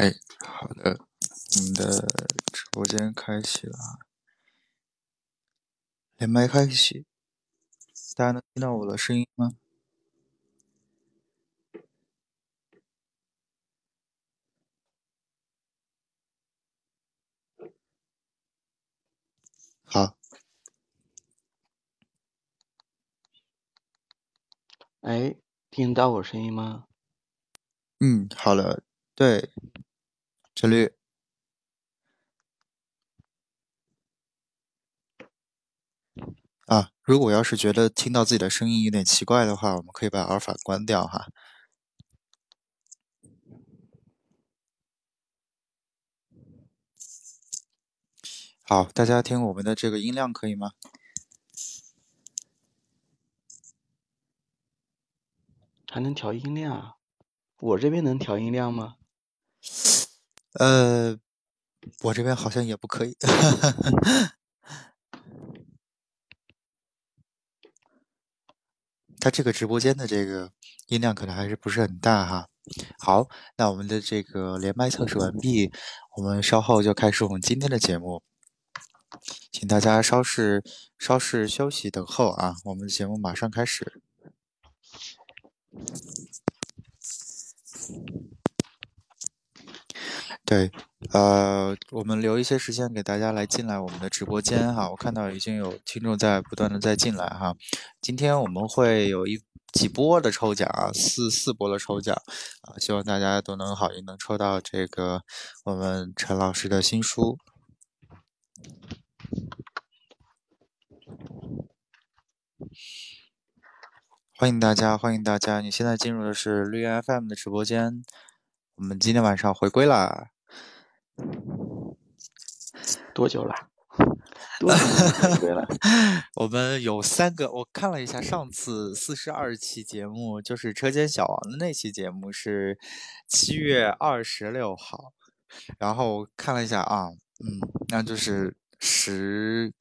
哎，好的，我们的直播间开启了，连麦开启，大家能听到我的声音吗？好，哎，听到我声音吗？嗯，好了，对，陈律。啊，如果要是觉得听到自己的声音有点奇怪的话，我们可以把阿尔法关掉哈。好，大家听我们的这个音量可以吗？还能调音量啊？我这边能调音量吗？呃，我这边好像也不可以。他这个直播间的这个音量可能还是不是很大哈。好，那我们的这个连麦测试完毕，我们稍后就开始我们今天的节目，请大家稍事稍事休息等候啊，我们的节目马上开始。对，呃，我们留一些时间给大家来进来我们的直播间哈。我看到已经有听众在不断的在进来哈。今天我们会有一几波的抽奖啊，四四波的抽奖啊，希望大家都能好运能抽到这个我们陈老师的新书。欢迎大家，欢迎大家！你现在进入的是绿源 FM 的直播间，我们今天晚上回归啦。多久了？多久了？我们有三个，我看了一下，上次四十二期节目就是车间小王的那期节目是七月二十六号，然后看了一下啊，嗯，那就是十。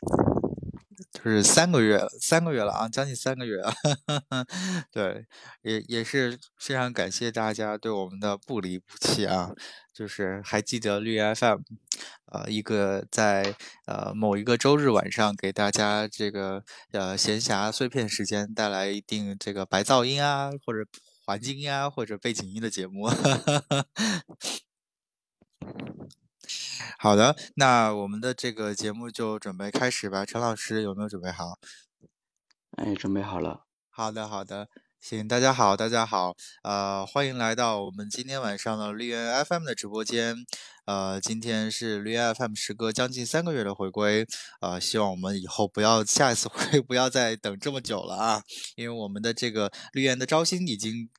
就是三个月，三个月了啊，将近三个月了。对，也也是非常感谢大家对我们的不离不弃啊。就是还记得绿 FM，呃，一个在呃某一个周日晚上给大家这个呃闲暇碎片时间带来一定这个白噪音啊，或者环境音啊，或者背景音的节目。好的，那我们的这个节目就准备开始吧。陈老师有没有准备好？哎，准备好了。好的，好的，行，大家好，大家好，呃，欢迎来到我们今天晚上的绿源 FM 的直播间。呃，今天是绿源 FM 时隔将近三个月的回归，呃，希望我们以后不要下一次回不要再等这么久了啊，因为我们的这个绿源的招新已经。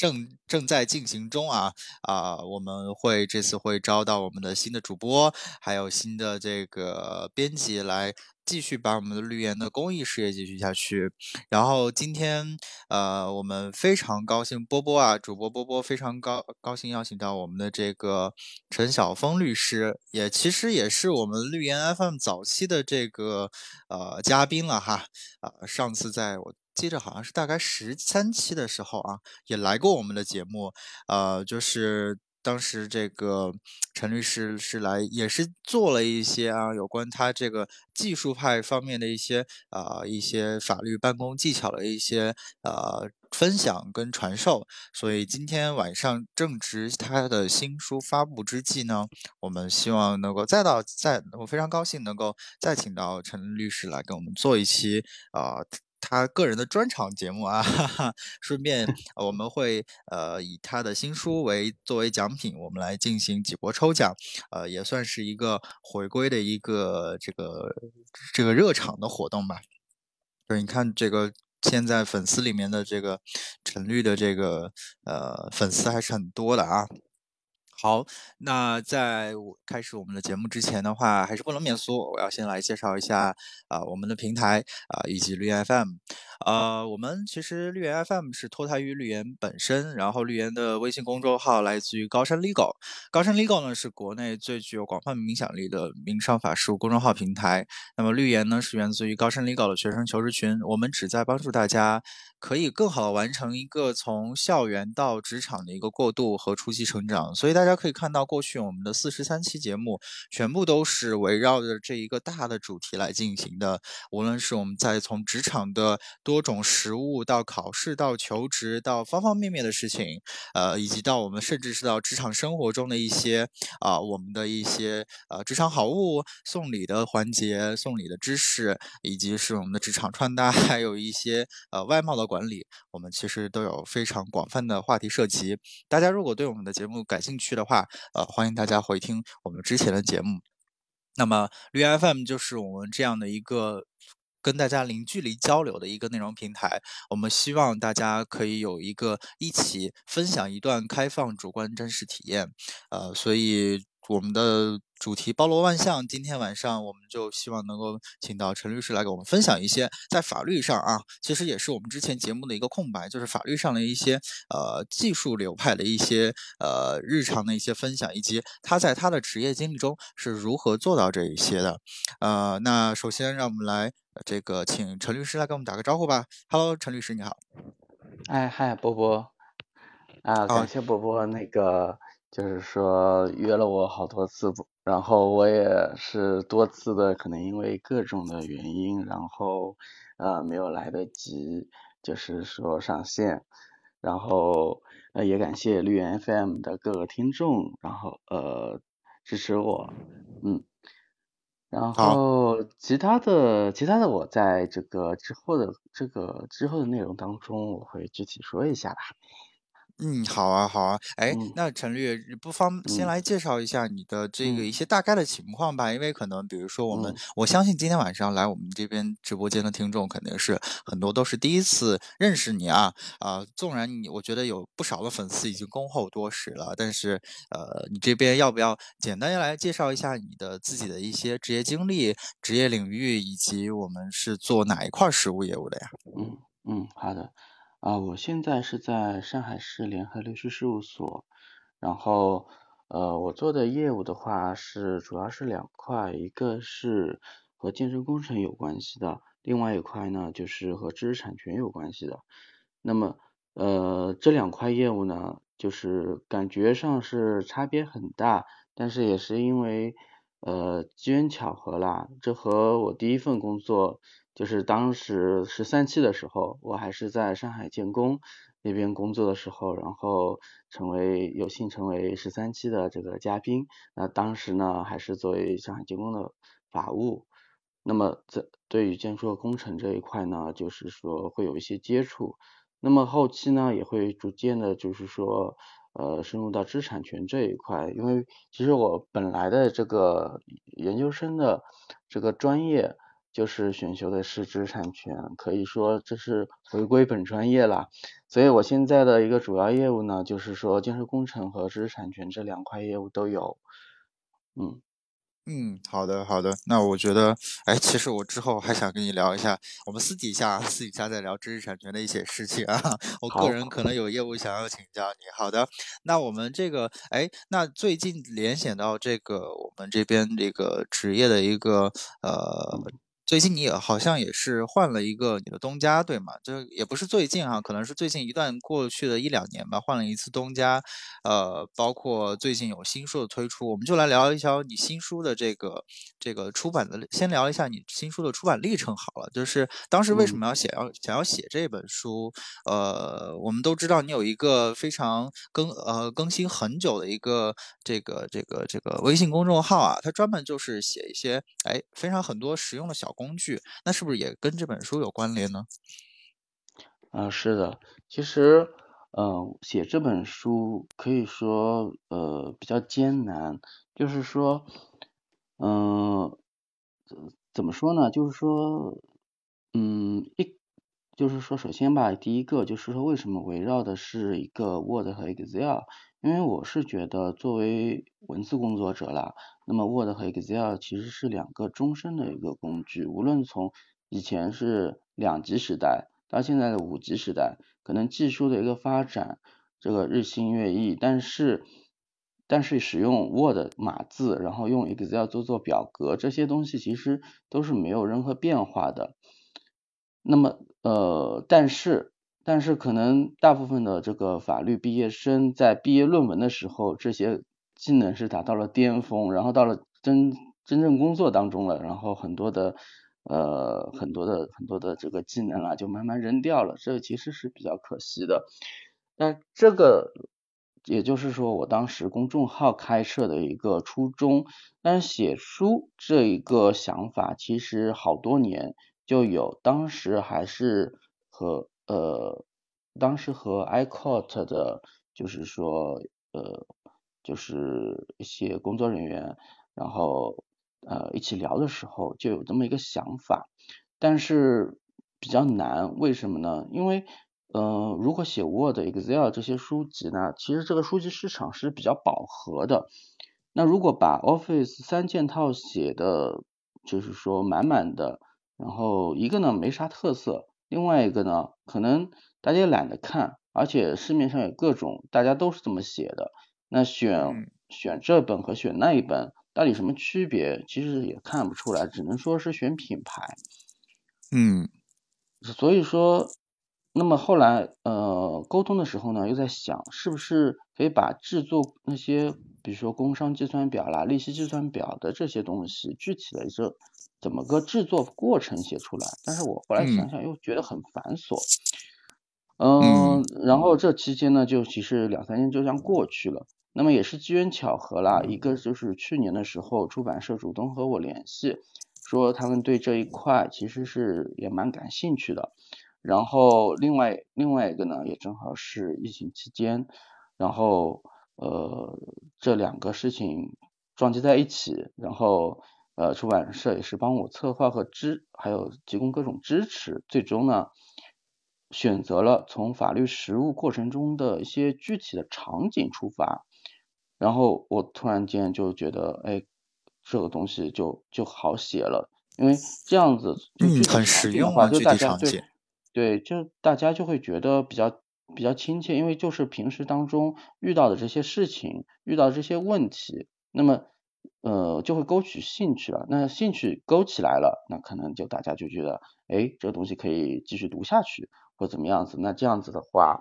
正正在进行中啊啊！我们会这次会招到我们的新的主播，还有新的这个编辑来继续把我们的绿源的公益事业继续下去。然后今天呃，我们非常高兴，波波啊，主播波波非常高高兴邀请到我们的这个陈晓峰律师，也其实也是我们绿源 FM 早期的这个呃嘉宾了哈啊，上次在我。记得好像是大概十三期的时候啊，也来过我们的节目，呃，就是当时这个陈律师是来，也是做了一些啊有关他这个技术派方面的一些啊一些法律办公技巧的一些呃分享跟传授。所以今天晚上正值他的新书发布之际呢，我们希望能够再到再，我非常高兴能够再请到陈律师来跟我们做一期啊。他个人的专场节目啊，哈哈，顺便我们会呃以他的新书为作为奖品，我们来进行几波抽奖，呃，也算是一个回归的一个这个这个热场的活动吧。就是你看这个现在粉丝里面的这个陈绿的这个呃粉丝还是很多的啊。好，那在我开始我们的节目之前的话，还是不能免俗，我要先来介绍一下啊我们的平台啊以及绿源 FM。呃，我们其实绿源 FM 是脱胎于绿源本身，然后绿源的微信公众号来自于高山 Legal，高山 Legal 呢是国内最具有广泛影响力的民商法事务公众号平台。那么绿源呢是源自于高山 Legal 的学生求职群，我们旨在帮助大家可以更好的完成一个从校园到职场的一个过渡和初期成长。所以大家。大家可以看到，过去我们的四十三期节目全部都是围绕着这一个大的主题来进行的。无论是我们在从职场的多种实务到考试到求职到方方面面的事情，呃，以及到我们甚至是到职场生活中的一些啊，我们的一些呃职场好物、送礼的环节、送礼的知识，以及是我们的职场穿搭，还有一些呃外贸的管理，我们其实都有非常广泛的话题涉及。大家如果对我们的节目感兴趣的话，呃，欢迎大家回听我们之前的节目。那么绿 FM 就是我们这样的一个跟大家零距离交流的一个内容平台。我们希望大家可以有一个一起分享一段开放、主观、真实体验。呃，所以。我们的主题包罗万象，今天晚上我们就希望能够请到陈律师来给我们分享一些在法律上啊，其实也是我们之前节目的一个空白，就是法律上的一些呃技术流派的一些呃日常的一些分享，以及他在他的职业经历中是如何做到这一些的。呃，那首先让我们来这个请陈律师来给我们打个招呼吧。Hello，陈律师你好。哎，嗨，波波。啊，感谢波波那个。就是说约了我好多次，然后我也是多次的，可能因为各种的原因，然后呃没有来得及，就是说上线，然后呃也感谢绿源 FM 的各个听众，然后呃支持我，嗯，然后其他的其他的我在这个之后的这个之后的内容当中，我会具体说一下吧。嗯，好啊，好啊，哎，那陈律不妨先来介绍一下你的这个一些大概的情况吧，因为可能比如说我们，我相信今天晚上来我们这边直播间的听众肯定是很多都是第一次认识你啊，啊，纵然你我觉得有不少的粉丝已经恭候多时了，但是呃，你这边要不要简单来介绍一下你的自己的一些职业经历、职业领域，以及我们是做哪一块实务业务的呀？嗯嗯，好的。啊，我现在是在上海市联合律师事务所，然后呃，我做的业务的话是主要是两块，一个是和建设工程有关系的，另外一块呢就是和知识产权有关系的。那么呃，这两块业务呢，就是感觉上是差别很大，但是也是因为呃机缘巧合啦，这和我第一份工作。就是当时十三期的时候，我还是在上海建工那边工作的时候，然后成为有幸成为十三期的这个嘉宾。那当时呢，还是作为上海建工的法务。那么在对于建筑工程这一块呢，就是说会有一些接触。那么后期呢，也会逐渐的，就是说呃深入到知识产权这一块。因为其实我本来的这个研究生的这个专业。就是选修的是知识产权，可以说这是回归本专业了。所以我现在的一个主要业务呢，就是说建设工程和知识产权这两块业务都有。嗯嗯，好的好的，那我觉得，哎，其实我之后还想跟你聊一下，我们私底下私底下再聊知识产权的一些事情啊。我个人可能有业务想要请教你。好的，那我们这个，哎，那最近联想到这个我们这边这个职业的一个呃。最近你也好像也是换了一个你的东家，对吗？就也不是最近哈，可能是最近一段过去的一两年吧，换了一次东家。呃，包括最近有新书的推出，我们就来聊一聊你新书的这个这个出版的，先聊一下你新书的出版历程好了。就是当时为什么要写要想要写这本书？呃，我们都知道你有一个非常更呃更新很久的一个这个这个这个微信公众号啊，它专门就是写一些哎非常很多实用的小。工具，那是不是也跟这本书有关联呢？嗯，是的，其实，嗯，写这本书可以说，呃，比较艰难，就是说，嗯，怎么说呢？就是说，嗯，一，就是说，首先吧，第一个就是说，为什么围绕的是一个 Word 和 Excel？因为我是觉得，作为文字工作者啦，那么 Word 和 Excel 其实是两个终身的一个工具。无论从以前是两级时代，到现在的五级时代，可能技术的一个发展，这个日新月异，但是但是使用 Word 码字，然后用 Excel 做做表格，这些东西其实都是没有任何变化的。那么呃，但是。但是可能大部分的这个法律毕业生在毕业论文的时候，这些技能是达到了巅峰，然后到了真真正工作当中了，然后很多的呃很多的很多的这个技能啊就慢慢扔掉了，这其实是比较可惜的。但这个也就是说我当时公众号开设的一个初衷，但是写书这一个想法其实好多年就有，当时还是和呃当时和 iCourt 的，就是说呃就是一些工作人员，然后呃一起聊的时候就有这么一个想法，但是比较难，为什么呢？因为呃如果写 Word、Excel 这些书籍呢，其实这个书籍市场是比较饱和的。那如果把 Office 三件套写的，就是说满满的，然后一个呢没啥特色，另外一个呢可能大家也懒得看，而且市面上有各种大家都是这么写的。那选选这本和选那一本到底什么区别？其实也看不出来，只能说是选品牌。嗯，所以说，那么后来呃沟通的时候呢，又在想是不是可以把制作那些，比如说工商计算表啦、利息计算表的这些东西，具体的这怎么个制作过程写出来？但是我后来想想又觉得很繁琐。嗯，然后这期间呢，就其实两三年就这样过去了。那么也是机缘巧合啦，一个就是去年的时候，出版社主动和我联系，说他们对这一块其实是也蛮感兴趣的。然后另外另外一个呢，也正好是疫情期间，然后呃这两个事情撞击在一起，然后呃出版社也是帮我策划和支，还有提供各种支持，最终呢选择了从法律实务过程中的一些具体的场景出发。然后我突然间就觉得，哎，这个东西就就好写了，因为这样子就具体实用啊，就大家对对，就大家就会觉得比较比较亲切，因为就是平时当中遇到的这些事情，遇到这些问题，那么呃就会勾起兴趣了。那兴趣勾起来了，那可能就大家就觉得，哎，这个东西可以继续读下去，或怎么样子。那这样子的话。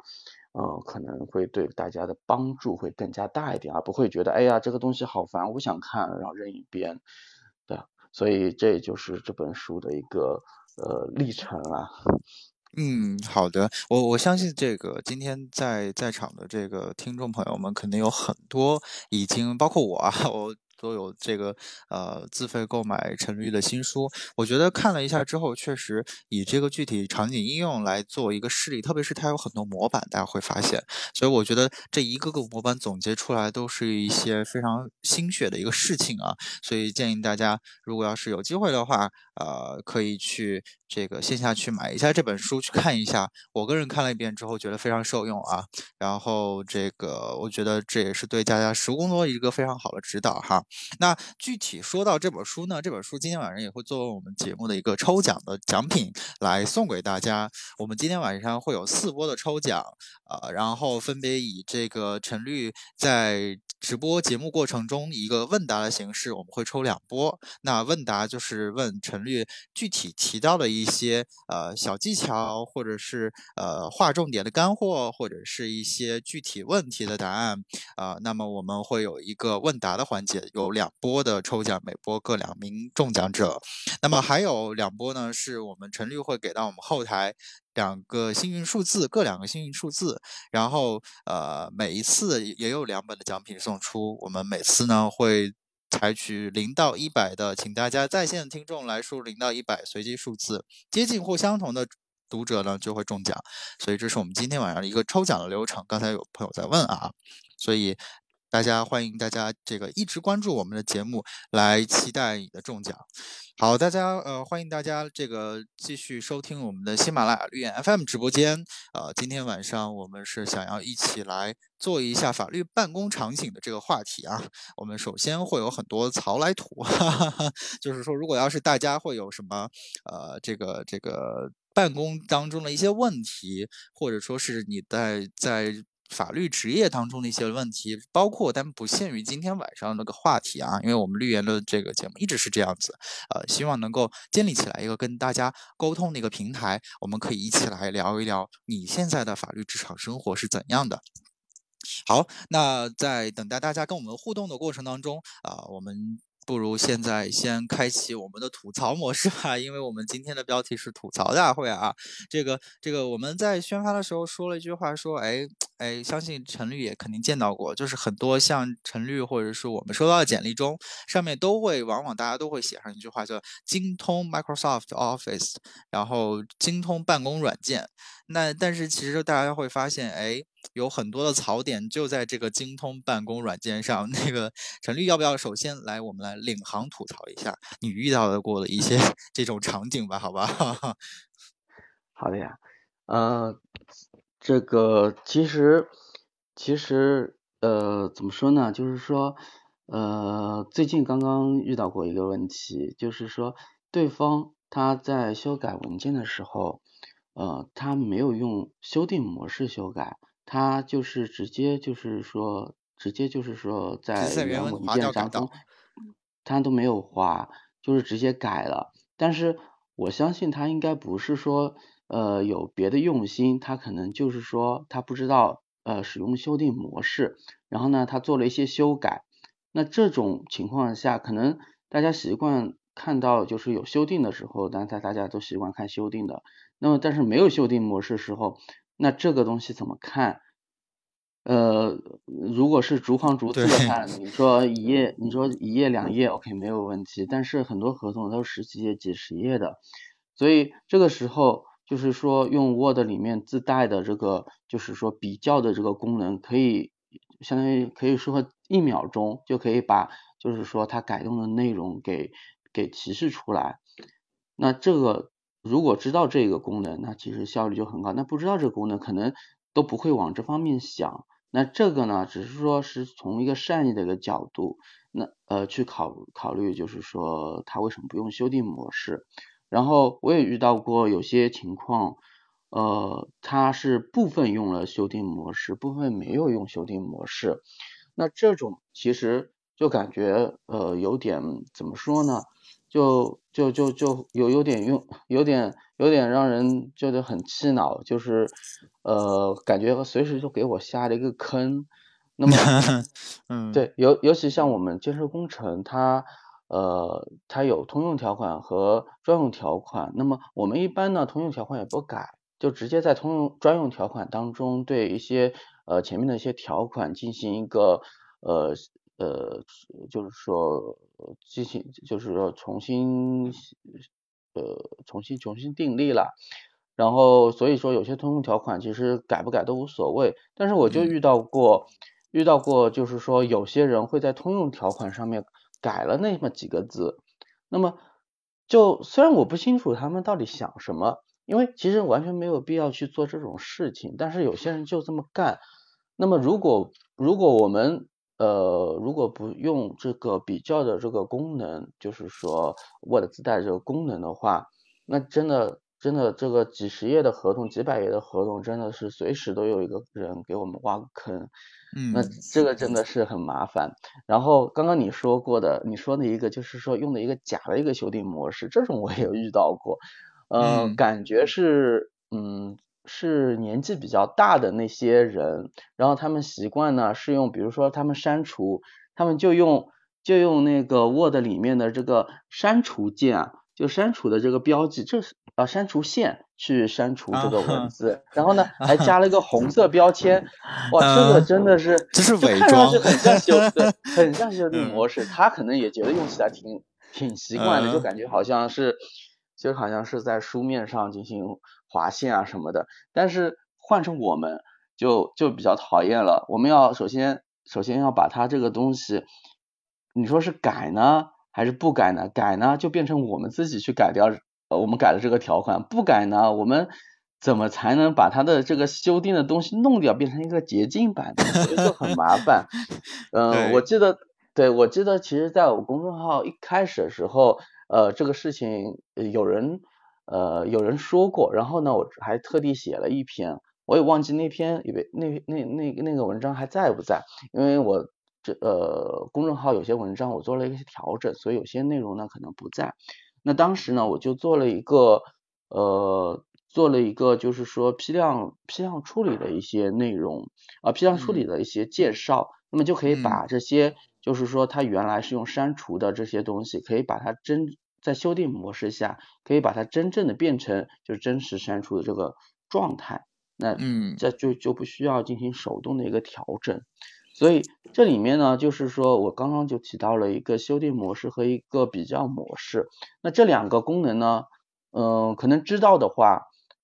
呃，可能会对大家的帮助会更加大一点，而不会觉得哎呀这个东西好烦，我不想看，然后扔一边，对，所以这就是这本书的一个呃历程啊。嗯，好的，我我相信这个今天在在场的这个听众朋友们，肯定有很多已经包括我啊，我。都有这个呃自费购买陈律的新书，我觉得看了一下之后，确实以这个具体场景应用来做一个示例，特别是它有很多模板，大家会发现，所以我觉得这一个个模板总结出来都是一些非常心血的一个事情啊，所以建议大家如果要是有机会的话，呃，可以去这个线下去买一下这本书去看一下。我个人看了一遍之后，觉得非常受用啊，然后这个我觉得这也是对大家实务工作一个非常好的指导哈。那具体说到这本书呢，这本书今天晚上也会作为我们节目的一个抽奖的奖品来送给大家。我们今天晚上会有四波的抽奖，呃，然后分别以这个陈律在直播节目过程中一个问答的形式，我们会抽两波。那问答就是问陈律具体提到的一些呃小技巧，或者是呃划重点的干货，或者是一些具体问题的答案啊。那么我们会有一个问答的环节。有两波的抽奖，每波各两名中奖者。那么还有两波呢，是我们陈律会给到我们后台两个幸运数字，各两个幸运数字。然后呃，每一次也有两本的奖品送出。我们每次呢会采取零到一百的，请大家在线的听众来输零到一百随机数字，接近或相同的读者呢就会中奖。所以这是我们今天晚上的一个抽奖的流程。刚才有朋友在问啊，所以。大家欢迎大家这个一直关注我们的节目，来期待你的中奖。好，大家呃欢迎大家这个继续收听我们的喜马拉雅绿眼 FM 直播间。呃，今天晚上我们是想要一起来做一下法律办公场景的这个话题啊。我们首先会有很多槽来土，哈哈，就是说如果要是大家会有什么呃这个这个办公当中的一些问题，或者说是你在在。法律职业当中的一些问题，包括但不限于今天晚上那个话题啊，因为我们绿源的这个节目一直是这样子，呃，希望能够建立起来一个跟大家沟通的一个平台，我们可以一起来聊一聊你现在的法律职场生活是怎样的。好，那在等待大家跟我们互动的过程当中啊，我们。不如现在先开启我们的吐槽模式吧，因为我们今天的标题是吐槽大会啊。这个这个我们在宣发的时候说了一句话，说哎哎，相信陈律也肯定见到过，就是很多像陈律或者是我们收到的简历中，上面都会往往大家都会写上一句话，叫精通 Microsoft Office，然后精通办公软件。那但是其实大家会发现，哎，有很多的槽点就在这个精通办公软件上。那个陈律要不要首先来，我们来领航吐槽一下你遇到的过的一些 这种场景吧？好吧。好的呀，呃，这个其实其实呃怎么说呢？就是说呃最近刚刚遇到过一个问题，就是说对方他在修改文件的时候。呃，他没有用修订模式修改，他就是直接就是说，直接就是说在原文件当中，他都没有划，就是直接改了。但是我相信他应该不是说呃有别的用心，他可能就是说他不知道呃使用修订模式，然后呢他做了一些修改。那这种情况下，可能大家习惯看到就是有修订的时候，但大大家都习惯看修订的。那么，但是没有修订模式时候，那这个东西怎么看？呃，如果是逐行逐字的看，你说一页，你说一页两页，OK 没有问题。但是很多合同都是十几页、几十页的，所以这个时候就是说用 Word 里面自带的这个，就是说比较的这个功能，可以相当于可以说一秒钟就可以把，就是说它改动的内容给给提示出来。那这个。如果知道这个功能，那其实效率就很高。那不知道这个功能，可能都不会往这方面想。那这个呢，只是说是从一个善意的一个角度，那呃去考考虑，就是说他为什么不用修订模式。然后我也遇到过有些情况，呃，他是部分用了修订模式，部分没有用修订模式。那这种其实就感觉呃有点怎么说呢？就就就就有有点用，有点有点让人觉得很气恼，就是呃，感觉随时就给我下了一个坑。那么，嗯，对，尤尤其像我们建设工程，它呃它有通用条款和专用条款。那么我们一般呢，通用条款也不改，就直接在通用专用条款当中对一些呃前面的一些条款进行一个呃。呃，就是说进行，就是说重新，呃，重新重新订立了，然后所以说有些通用条款其实改不改都无所谓，但是我就遇到过，遇到过就是说有些人会在通用条款上面改了那么几个字，那么就虽然我不清楚他们到底想什么，因为其实完全没有必要去做这种事情，但是有些人就这么干，那么如果如果我们呃，如果不用这个比较的这个功能，就是说 Word 自带这个功能的话，那真的真的这个几十页的合同、几百页的合同，真的是随时都有一个人给我们挖个坑。嗯，那这个真的是很麻烦。然后刚刚你说过的，你说的一个就是说用的一个假的一个修订模式，这种我也有遇到过。呃，感觉是嗯。是年纪比较大的那些人，然后他们习惯呢是用，比如说他们删除，他们就用就用那个 Word 里面的这个删除键啊，就删除的这个标记，这是啊删除线去删除这个文字，然后呢还加了一个红色标签，哇，这个真的是，这是 伪装，很像。修对，很像修辞模式，他可能也觉得用起来挺挺习惯的，就感觉好像是就好像是在书面上进行。划线啊什么的，但是换成我们就就比较讨厌了。我们要首先首先要把它这个东西，你说是改呢还是不改呢？改呢就变成我们自己去改掉，呃我们改的这个条款；不改呢，我们怎么才能把它的这个修订的东西弄掉，变成一个捷径版的？所以就很麻烦。嗯，我记得，对我记得，其实在我公众号一开始的时候，呃，这个事情有人。呃，有人说过，然后呢，我还特地写了一篇，我也忘记那篇，以为那那那那个文章还在不在？因为我这呃公众号有些文章我做了一些调整，所以有些内容呢可能不在。那当时呢，我就做了一个呃做了一个就是说批量批量处理的一些内容啊，批量处理的一些介绍，那么就可以把这些就是说它原来是用删除的这些东西，可以把它真在修订模式下，可以把它真正的变成就是真实删除的这个状态，那嗯这就就不需要进行手动的一个调整。所以这里面呢，就是说我刚刚就提到了一个修订模式和一个比较模式。那这两个功能呢，嗯，可能知道的话，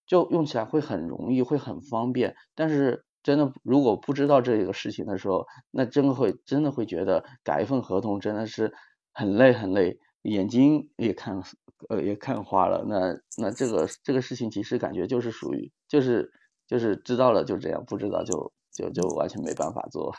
就用起来会很容易，会很方便。但是真的如果不知道这个事情的时候，那真的会真的会觉得改一份合同真的是很累很累，眼睛也看呃也看花了。那那这个这个事情其实感觉就是属于就是就是知道了就这样，不知道就。就就完全没办法做，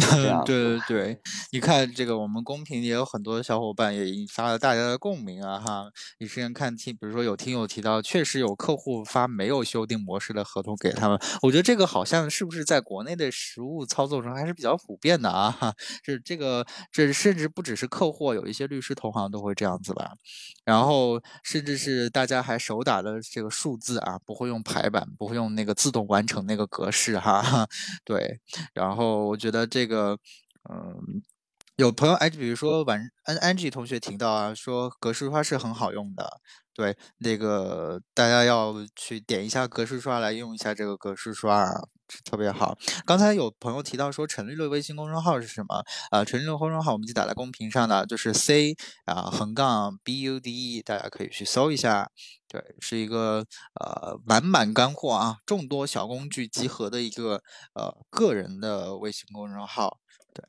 这样对对对，你看这个，我们公屏也有很多小伙伴也引发了大家的共鸣啊哈。你之前看听，比如说有听友提到，确实有客户发没有修订模式的合同给他们，我觉得这个好像是不是在国内的实务操作中还是比较普遍的啊哈。这这个，这甚至不只是客户，有一些律师同行都会这样子吧。然后甚至是大家还手打的这个数字啊，不会用排版，不会用那个自动完成那个格式哈。对，然后我觉得这个，嗯，有朋友哎，比如说晚安安 G 同学提到啊，说格式刷是很好用的。对，那个大家要去点一下格式刷来用一下这个格式刷啊，特别好。刚才有朋友提到说陈律的微信公众号是什么？啊，陈律的公众号我们就打在公屏上的，就是 C 啊横杠 B U D E，大家可以去搜一下。对，是一个呃满满干货啊，众多小工具集合的一个呃个人的微信公众号。对，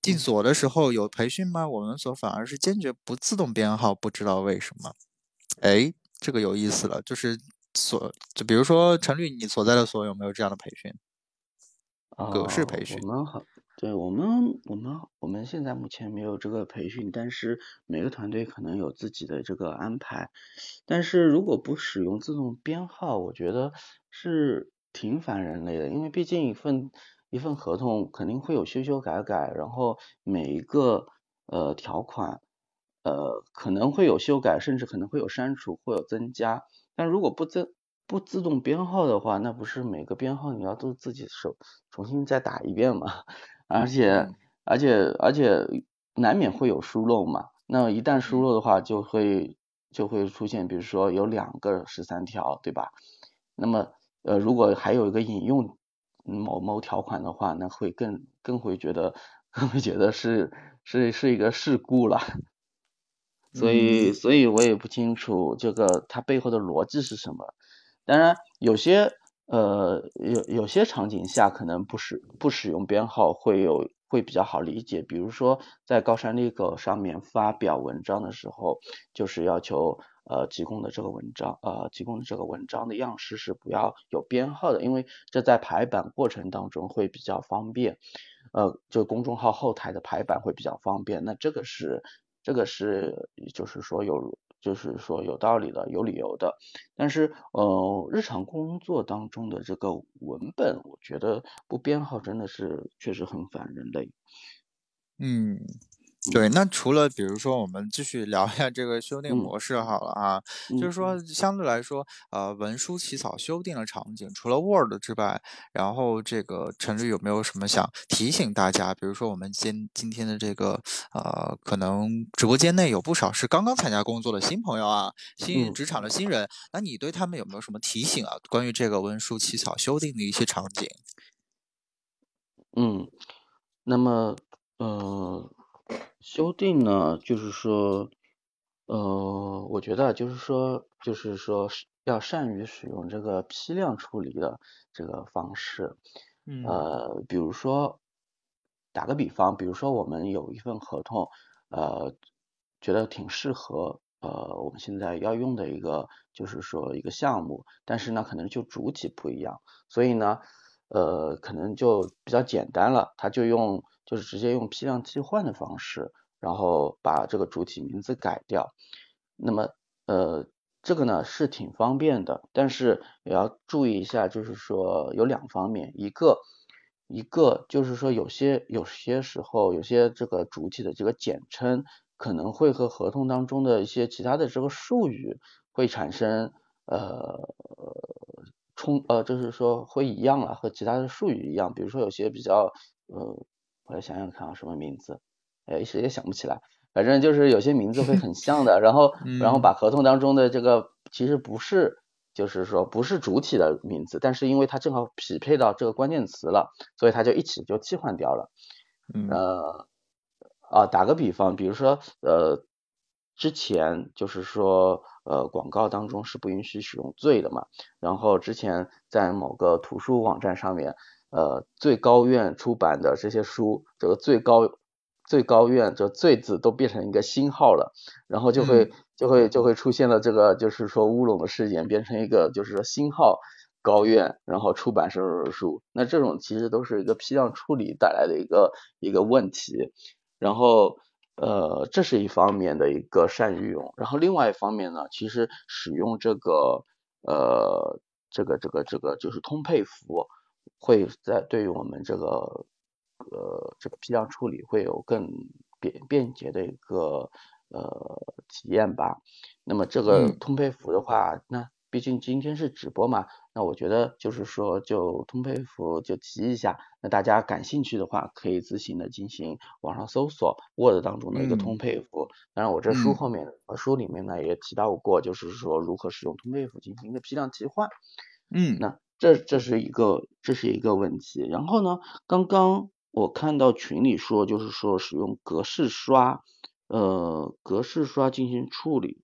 进所的时候有培训吗？我们所反而是坚决不自动编号，不知道为什么。哎，这个有意思了，就是所就比如说陈律，你所在的所有没有这样的培训？格式培训？我们好，对我们我们我们现在目前没有这个培训，但是每个团队可能有自己的这个安排。但是如果不使用自动编号，我觉得是挺反人类的，因为毕竟一份一份合同肯定会有修修改改，然后每一个呃条款。呃，可能会有修改，甚至可能会有删除，会有增加。但如果不自不自动编号的话，那不是每个编号你要都自己手重新再打一遍嘛？而且而且而且难免会有疏漏嘛。那一旦疏漏的话，就会就会出现，比如说有两个十三条，对吧？那么呃，如果还有一个引用某某条款的话，那会更更会觉得更 会觉得是是是一个事故了。所以，所以我也不清楚这个它背后的逻辑是什么。当然，有些呃有有些场景下可能不使不使用编号会有会比较好理解。比如说在高山立狗上面发表文章的时候，就是要求呃提供的这个文章呃提供的这个文章的样式是不要有编号的，因为这在排版过程当中会比较方便。呃，就公众号后台的排版会比较方便。那这个是。这个是，就是说有，就是说有道理的，有理由的。但是，呃，日常工作当中的这个文本，我觉得不编号真的是确实很反人类。嗯。对，那除了比如说，我们继续聊一下这个修订模式好了啊，就是说相对来说，呃，文书起草修订的场景，除了 Word 之外，然后这个陈律有没有什么想提醒大家？比如说我们今今天的这个呃，可能直播间内有不少是刚刚参加工作的新朋友啊，新职场的新人，那你对他们有没有什么提醒啊？关于这个文书起草修订的一些场景？嗯，那么呃。修订呢，就是说，呃，我觉得就是说，就是说要善于使用这个批量处理的这个方式。嗯。呃，比如说，打个比方，比如说我们有一份合同，呃，觉得挺适合，呃，我们现在要用的一个，就是说一个项目，但是呢，可能就主体不一样，所以呢，呃，可能就比较简单了，他就用。就是直接用批量替换的方式，然后把这个主体名字改掉。那么，呃，这个呢是挺方便的，但是也要注意一下，就是说有两方面，一个一个就是说有些有些时候有些这个主体的这个简称可能会和合同当中的一些其他的这个术语会产生呃冲呃就是说会一样了，和其他的术语一样，比如说有些比较呃，我来想想看啊，什么名字，哎，一时也想不起来。反正就是有些名字会很像的，然后然后把合同当中的这个其实不是，就是说不是主体的名字，但是因为它正好匹配到这个关键词了，所以它就一起就替换掉了。呃啊，打个比方，比如说呃，之前就是说呃广告当中是不允许使用罪的嘛，然后之前在某个图书网站上面，呃最高院出版的这些书，这个最高。最高院这“罪”字都变成一个星号了，然后就会就会就会出现了这个就是说乌龙的事件，变成一个就是说星号高院，然后出版什么什么书，那这种其实都是一个批量处理带来的一个一个问题，然后呃这是一方面的一个善运用，然后另外一方面呢，其实使用这个呃这个这个这个就是通配符，会在对于我们这个。呃，这个批量处理会有更便便捷的一个呃体验吧。那么这个通配符的话，那毕竟今天是直播嘛，那我觉得就是说就通配符就提一下。那大家感兴趣的话，可以自行的进行网上搜索 Word 当中的一个通配符。当然我这书后面书里面呢也提到过，就是说如何使用通配符进行一个批量替换。嗯，那这这是一个这是一个问题。然后呢，刚刚。我看到群里说，就是说使用格式刷，呃，格式刷进行处理，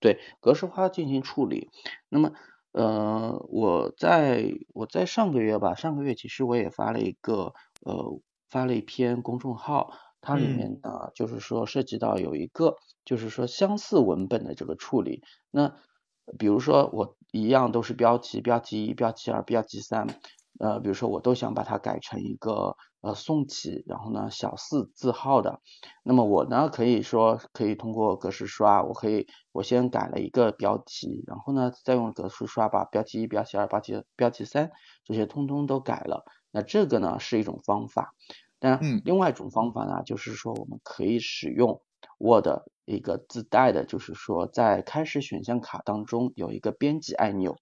对，格式化进行处理。那么，呃，我在我在上个月吧，上个月其实我也发了一个，呃，发了一篇公众号，它里面呢，就是说涉及到有一个，就是说相似文本的这个处理。那比如说我一样都是标题，标题一、标题二、标题三。呃，比如说我都想把它改成一个呃宋体，然后呢小四字号的，那么我呢可以说可以通过格式刷，我可以我先改了一个标题，然后呢再用格式刷把标题一、标题二、标题标题三这些通通都改了。那这个呢是一种方法，但另外一种方法呢就是说我们可以使用 Word 一个自带的，就是说在开始选项卡当中有一个编辑按钮。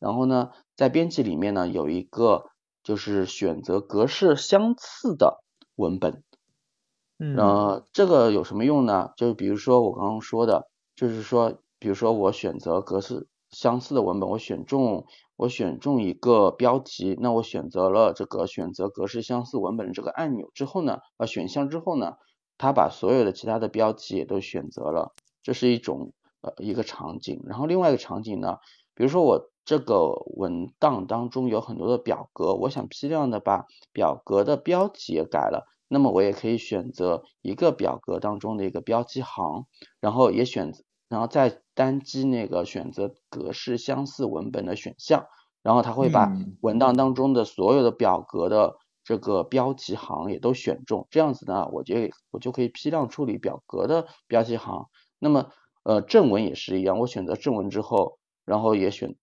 然后呢，在编辑里面呢，有一个就是选择格式相似的文本。嗯，呃，这个有什么用呢？就是比如说我刚刚说的，就是说，比如说我选择格式相似的文本，我选中我选中一个标题，那我选择了这个选择格式相似文本的这个按钮之后呢，呃，选项之后呢，它把所有的其他的标题也都选择了，这是一种呃一个场景。然后另外一个场景呢，比如说我。这个文档当中有很多的表格，我想批量的把表格的标题也改了，那么我也可以选择一个表格当中的一个标记行，然后也选，然后再单击那个选择格式相似文本的选项，然后它会把文档当中的所有的表格的这个标题行也都选中，这样子呢，我就我就可以批量处理表格的标题行。那么呃正文也是一样，我选择正文之后，然后也选。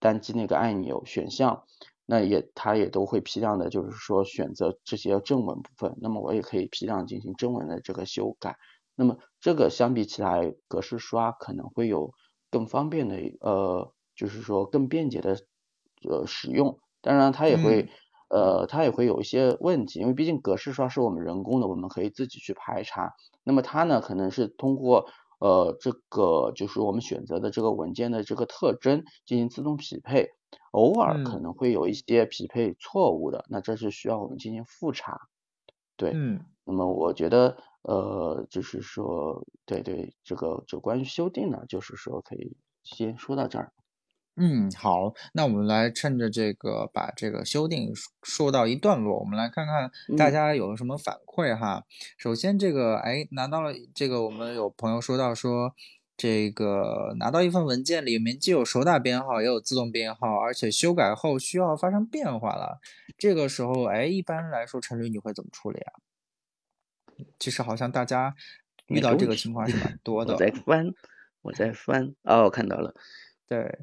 单击那个按钮选项，那也它也都会批量的，就是说选择这些正文部分。那么我也可以批量进行正文的这个修改。那么这个相比起来，格式刷可能会有更方便的，呃，就是说更便捷的呃使用。当然它也会，呃，它也会有一些问题，因为毕竟格式刷是我们人工的，我们可以自己去排查。那么它呢，可能是通过。呃，这个就是我们选择的这个文件的这个特征进行自动匹配，偶尔可能会有一些匹配错误的，那这是需要我们进行复查。对，嗯，那么我觉得，呃，就是说，对对，这个就关于修订呢，就是说可以先说到这儿。嗯，好，那我们来趁着这个把这个修订说到一段落，我们来看看大家有什么反馈哈。首先，这个哎拿到了这个，我们有朋友说到说，这个拿到一份文件里面既有手打编号，也有自动编号，而且修改后需要发生变化了。这个时候，哎，一般来说，陈律你会怎么处理啊？其实好像大家遇到这个情况是蛮 多的。我在翻，我在翻，哦，我看到了，对。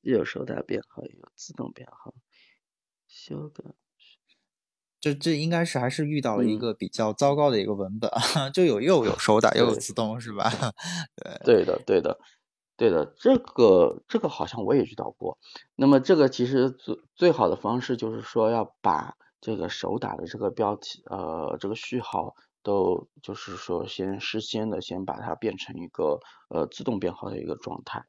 有手打编号，有自动编号，修改。这这应该是还是遇到了一个比较糟糕的一个文本，就有又有 手打又有自动，是吧？对，对的，对的。对的，这个这个好像我也遇到过。那么这个其实最最好的方式就是说要把这个手打的这个标题，呃，这个序号都就是说先事先的先把它变成一个呃自动编号的一个状态。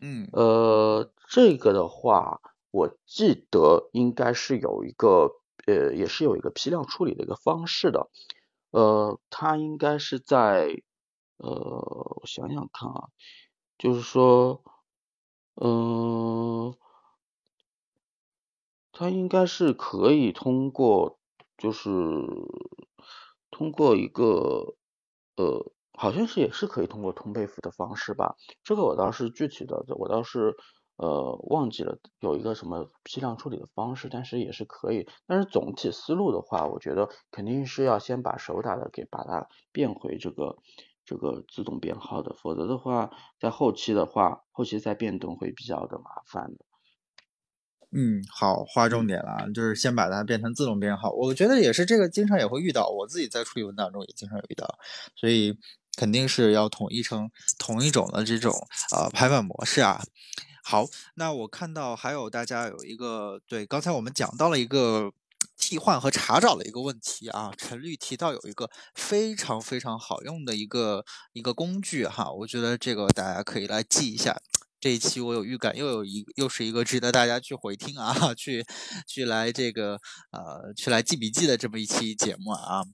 嗯，呃，这个的话，我记得应该是有一个呃，也是有一个批量处理的一个方式的。呃，它应该是在呃，我想想看啊，就是说，嗯、它应该是可以通过，就是通过一个呃，好像是也是可以通过通配符的方式吧。这个我倒是具体的，我倒是呃忘记了有一个什么批量处理的方式，但是也是可以。但是总体思路的话，我觉得肯定是要先把手打的给把它变回这个这个自动编号的，否则的话，在后期的话，后期再变动会比较的麻烦的。嗯，好，划重点了啊，就是先把它变成自动编号。我觉得也是这个，经常也会遇到，我自己在处理文档中也经常遇到，所以肯定是要统一成同一种的这种呃排版模式啊。好，那我看到还有大家有一个对，刚才我们讲到了一个替换和查找的一个问题啊，陈律提到有一个非常非常好用的一个一个工具哈，我觉得这个大家可以来记一下。这一期我有预感，又有一又是一个值得大家去回听啊，去去来这个呃去来记笔记的这么一期节目啊。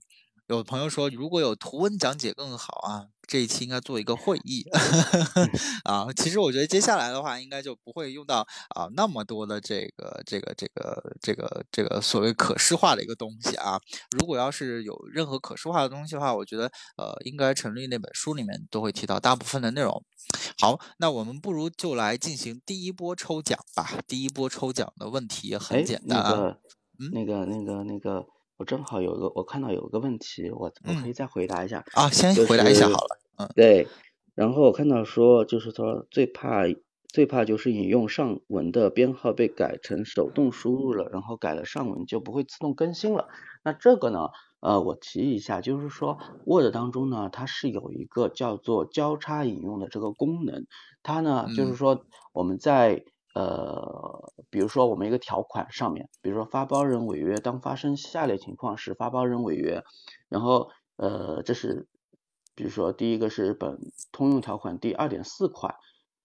有朋友说，如果有图文讲解更好啊，这一期应该做一个会议 啊。其实我觉得接下来的话，应该就不会用到啊那么多的这个这个这个这个这个所谓可视化的一个东西啊。如果要是有任何可视化的东西的话，我觉得呃应该陈律那本书里面都会提到大部分的内容。好，那我们不如就来进行第一波抽奖吧。第一波抽奖的问题很哎，简单啊，那个嗯那个那个那个，我正好有个我看到有个问题，我我可嗯以再回答一下，啊，先回答一下好了。嗯对，然后我看到说，就是说最怕最怕就是引用上文的编号被改成手动输入了，然后改了上文就不会自动更新了。那这个呢，呃，我提一下，就是说 Word 当中呢，它是有一个叫做交叉引用的这个功能，它呢就是嗯说我们在呃，比如说我们一个条款上面，比如说发包人违约，当发生下列情况时，发包人违约，然后呃，这是比如说第一个是本通用条款第二点四款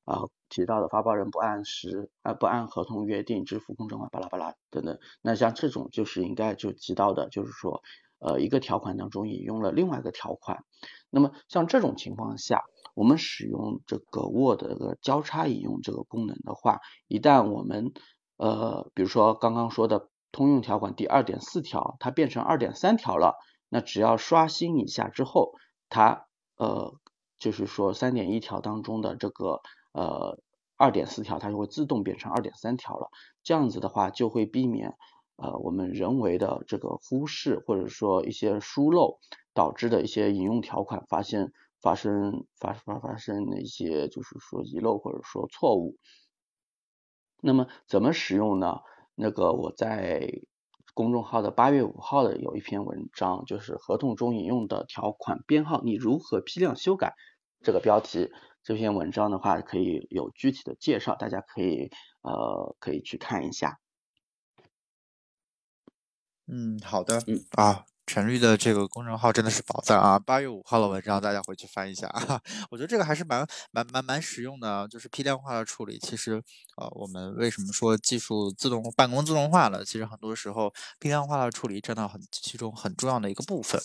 啊提到的发包人不按时啊不按合同约定支付工程款巴拉巴拉等等，那像这种就是应该就提到的，就是说呃一个条款当中引用了另外一个条款，那么像这种情况下。我们使用这个 Word 的交叉引用这个功能的话，一旦我们呃，比如说刚刚说的通用条款第二点四条，它变成二点三条了，那只要刷新一下之后，它呃，就是说三点一条当中的这个呃二点四条，它就会自动变成二点三条了。这样子的话，就会避免呃我们人为的这个忽视或者说一些疏漏导致的一些引用条款发现。发生发发发生的一些就是说遗漏或者说错误。那么怎么使用呢？那个我在公众号的八月五号的有一篇文章，就是合同中引用的条款编号，你如何批量修改？这个标题这篇文章的话，可以有具体的介绍，大家可以呃可以去看一下。嗯，好的嗯啊。陈律的这个公众号真的是宝藏啊！八月五号的文章，大家回去翻一下啊。我觉得这个还是蛮蛮蛮蛮实用的啊，就是批量化的处理。其实，呃，我们为什么说技术自动办公自动化了？其实很多时候批量化的处理占到很其中很重要的一个部分。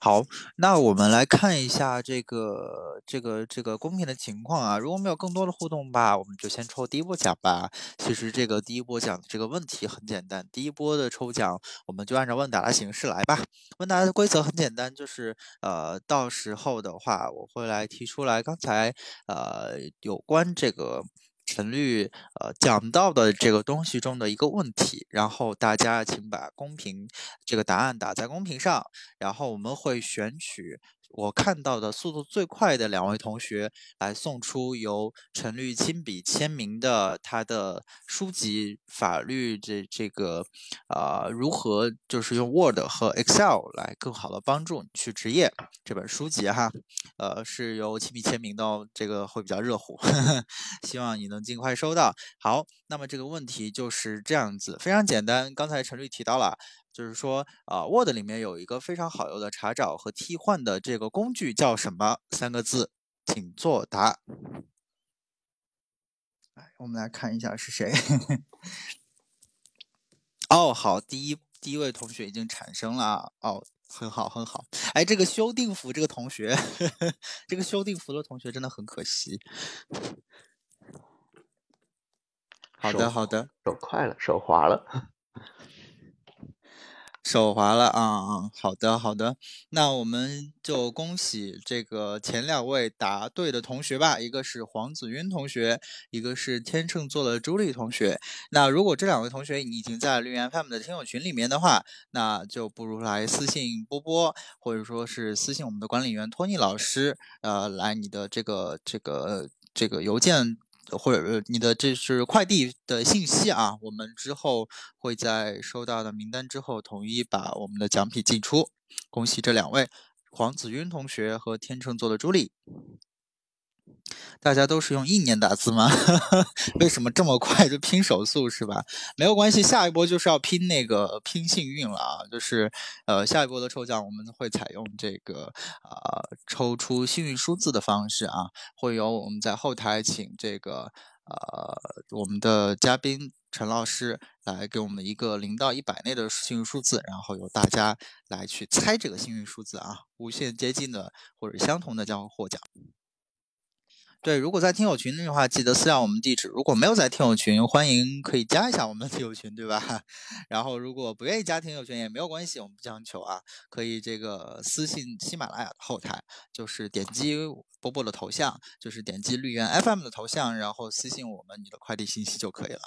好，那我们来看一下这个这个这个公屏的情况啊。如果没有更多的互动吧，我们就先抽第一波奖吧。其实这个第一波奖这个问题很简单，第一波的抽奖我们就按照问答的形式来吧。问答的规则很简单，就是呃，到时候的话我会来提出来刚才呃有关这个。陈律呃讲到的这个东西中的一个问题，然后大家请把公屏这个答案打在公屏上，然后我们会选取我看到的速度最快的两位同学来送出由陈律亲笔签名的他的书籍《法律这这个啊如何就是用 Word 和 Excel 来更好的帮助你去职业这本书籍哈，呃是由亲笔签名的，这个会比较热乎，希望你能尽快收到。好，那么这个问题就是这样子，非常简单，刚才陈律提到了。就是说，啊，Word 里面有一个非常好用的查找和替换的这个工具，叫什么？三个字，请作答。来，我们来看一下是谁。哦，好，第一第一位同学已经产生了。哦，很好，很好。哎，这个修订符这个同学，这个修订符的同学真的很可惜。好的，好的，手快了，手滑了。手滑了啊啊！好的好的，那我们就恭喜这个前两位答对的同学吧。一个是黄子渊同学，一个是天秤座的朱莉同学。那如果这两位同学已经在绿源 FM 的听友群里面的话，那就不如来私信波波，或者说是私信我们的管理员托尼老师，呃，来你的这个这个这个邮件。或者你的这是快递的信息啊，我们之后会在收到的名单之后统一把我们的奖品寄出。恭喜这两位，黄子云同学和天秤座的朱莉。大家都是用意念打字吗？为什么这么快就拼手速是吧？没有关系，下一波就是要拼那个拼幸运了啊！就是呃，下一波的抽奖我们会采用这个啊抽出幸运数字的方式啊，会有我们在后台请这个呃我们的嘉宾陈老师来给我们一个零到一百内的幸运数字，然后由大家来去猜这个幸运数字啊，无限接近的或者相同的将会获奖。对，如果在听友群的话，记得私聊我们地址。如果没有在听友群，欢迎可以加一下我们的听友群，对吧？然后如果不愿意加听友群也没有关系，我们不强求啊，可以这个私信喜马拉雅的后台，就是点击波波的头像，就是点击绿源 FM 的头像，然后私信我们你的快递信息就可以了。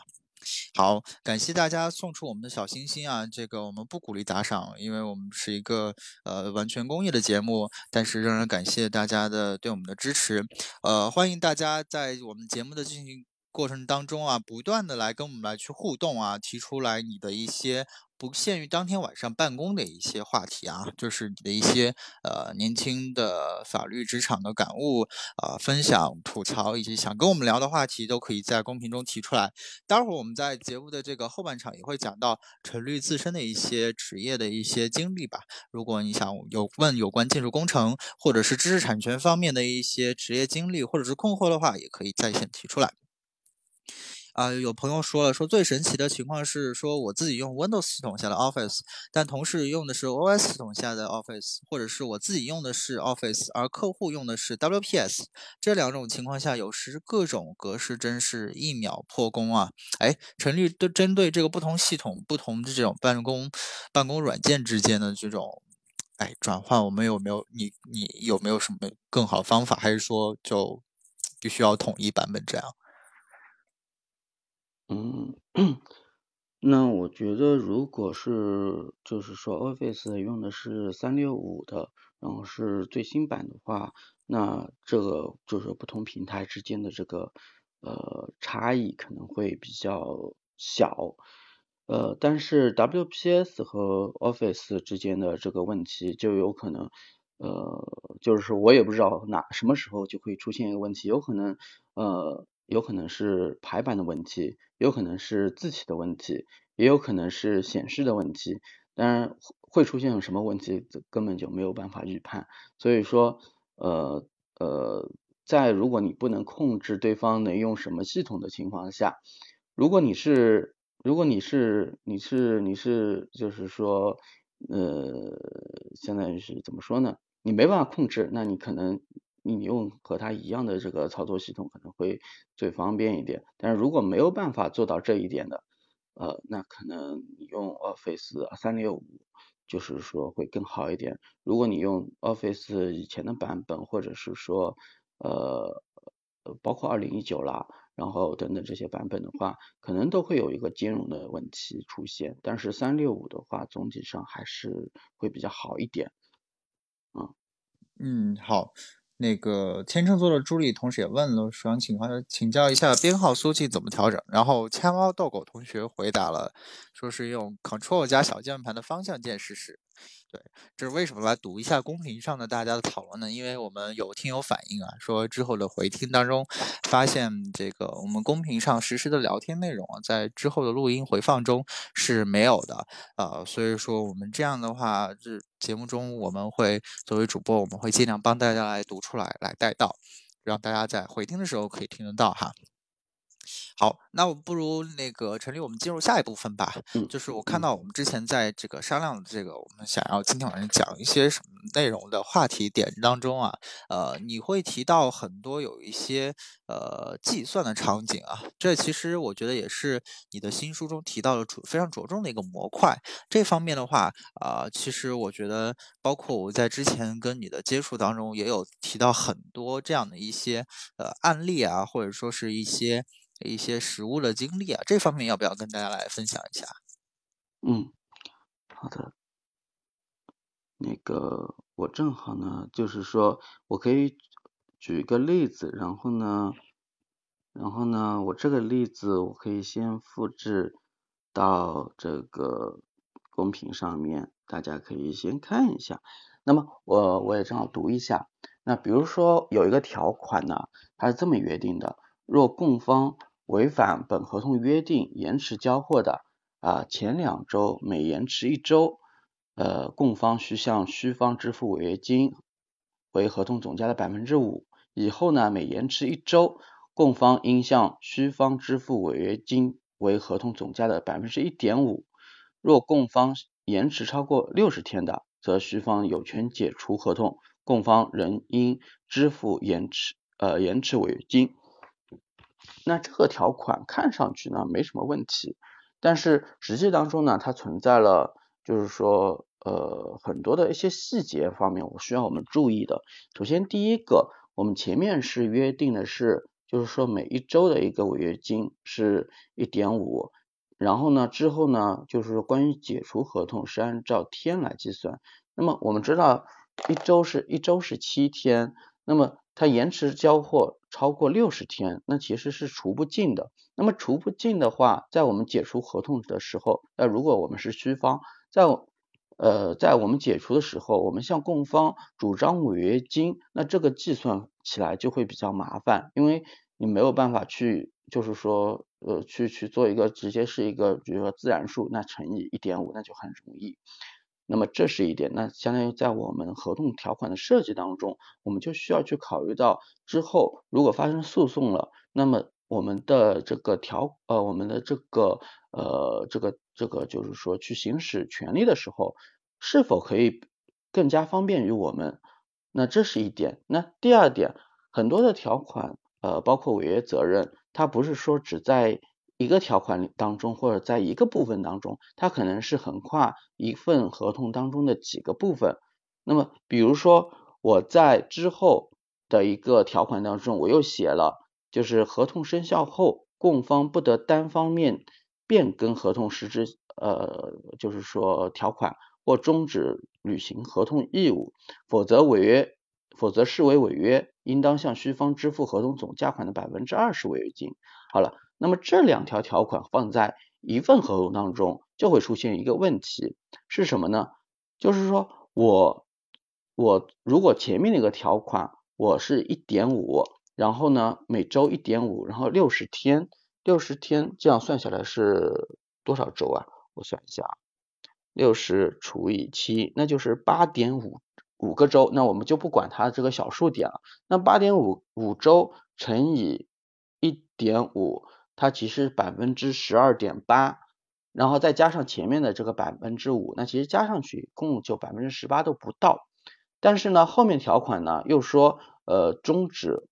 好，感谢大家送出我们的小心心啊！这个我们不鼓励打赏，因为我们是一个呃完全公益的节目，但是仍然感谢大家的对我们的支持。呃，欢迎大家在我们节目的进行过程当中啊，不断的来跟我们来去互动啊，提出来你的一些。不限于当天晚上办公的一些话题啊，就是你的一些呃年轻的法律职场的感悟啊，分享、吐槽以及想跟我们聊的话题，都可以在公屏中提出来。待会儿我们在节目的这个后半场也会讲到陈律自身的一些职业的一些经历吧。如果你想有问有关建筑工程或者是知识产权方面的一些职业经历或者是困惑的话，也可以在线提出来。啊，有朋友说了，说最神奇的情况是说我自己用 Windows 系统下的 Office，但同事用的是 OS 系统下的 Office，或者是我自己用的是 Office，而客户用的是 WPS，这两种情况下，有时各种格式真是一秒破功啊！哎，陈律对针对这个不同系统、不同的这种办公办公软件之间的这种哎转换，我们有没有你你有没有什么更好方法，还是说就必须要统一版本这样？嗯，那我觉得，如果是就是说，Office 用的是三六五的，然后是最新版的话，那这个就是不同平台之间的这个呃差异可能会比较小，呃，但是 WPS 和 Office 之间的这个问题就有可能，呃，就是我也不知道哪什么时候就会出现一个问题，有可能呃。有可能是排版的问题，有可能是字体的问题，也有可能是显示的问题。当然会出现什么问题，这根本就没有办法预判。所以说，呃呃，在如果你不能控制对方能用什么系统的情况下，如果你是如果你是你是你是就是说，呃，相当于是怎么说呢？你没办法控制，那你可能。你用和它一样的这个操作系统可能会最方便一点，但是如果没有办法做到这一点的，呃，那可能你用 Office 三六五就是说会更好一点。如果你用 Office 以前的版本，或者是说呃包括二零一九啦，然后等等这些版本的话，可能都会有一个兼容的问题出现。但是三六五的话，总体上还是会比较好一点，嗯。嗯，好。那个天秤座的朱莉同时也问了，想请问请教一下编号苏记怎么调整？然后千猫豆狗同学回答了，说是用 Control 加小键盘的方向键试试。对，这是为什么？来读一下公屏上的大家的讨论呢？因为我们有听友反映啊，说之后的回听当中，发现这个我们公屏上实时的聊天内容啊，在之后的录音回放中是没有的。呃，所以说我们这样的话，这节目中我们会作为主播，我们会尽量帮大家来读出来，来带到，让大家在回听的时候可以听得到哈。好，那我们不如那个陈立，我们进入下一部分吧。嗯，就是我看到我们之前在这个商量的这个，我们想要今天晚上讲一些什么内容的话题点当中啊，呃，你会提到很多有一些呃计算的场景啊，这其实我觉得也是你的新书中提到的主非常着重的一个模块。这方面的话啊，其实我觉得包括我在之前跟你的接触当中也有提到很多这样的一些呃案例啊，或者说是一些。一些实物的经历啊，这方面要不要跟大家来分享一下？嗯，好的。那个我正好呢，就是说我可以举一个例子，然后呢，然后呢，我这个例子我可以先复制到这个公屏上面，大家可以先看一下。那么我我也正好读一下。那比如说有一个条款呢，它是这么约定的：若供方违反本合同约定延迟交货的啊，前两周每延迟一周，呃，供方需向需方支付违约金为合同总价的百分之五。以后呢，每延迟一周，供方应向需方支付违约金为合同总价的百分之一点五。若供方延迟超过六十天的，则需方有权解除合同，供方仍应支付延迟呃延迟违约金。那这个条款看上去呢没什么问题，但是实际当中呢它存在了，就是说呃很多的一些细节方面我需要我们注意的。首先第一个，我们前面是约定的是，就是说每一周的一个违约金是一点五，然后呢之后呢就是关于解除合同是按照天来计算。那么我们知道一周是一周是七天，那么它延迟交货超过六十天，那其实是除不尽的。那么除不尽的话，在我们解除合同的时候，那如果我们是需方，在呃在我们解除的时候，我们向供方主张违约金，那这个计算起来就会比较麻烦，因为你没有办法去就是说呃去去做一个直接是一个比如说自然数，那乘以一点五，那就很容易。那么这是一点，那相当于在我们合同条款的设计当中，我们就需要去考虑到之后如果发生诉讼了，那么我们的这个条呃我们的这个呃这个这个就是说去行使权利的时候，是否可以更加方便于我们？那这是一点。那第二点，很多的条款呃包括违约责任，它不是说只在一个条款当中，或者在一个部分当中，它可能是横跨一份合同当中的几个部分。那么，比如说我在之后的一个条款当中，我又写了，就是合同生效后，供方不得单方面变更合同实质，呃，就是说条款或终止履行合同义务，否则违约，否则视为违约，应当向需方支付合同总价款的百分之二十违约金。好了。那么这两条条款放在一份合同当中，就会出现一个问题，是什么呢？就是说我我如果前面那个条款我是一点五，然后呢每周一点五，然后六十天，六十天这样算下来是多少周啊？我算一下，六十除以七，那就是八点五五个周。那我们就不管它这个小数点了，那八点五五周乘以一点五。它其实百分之十二点八，然后再加上前面的这个百分之五，那其实加上去共就百分之十八都不到。但是呢，后面条款呢又说，呃，终止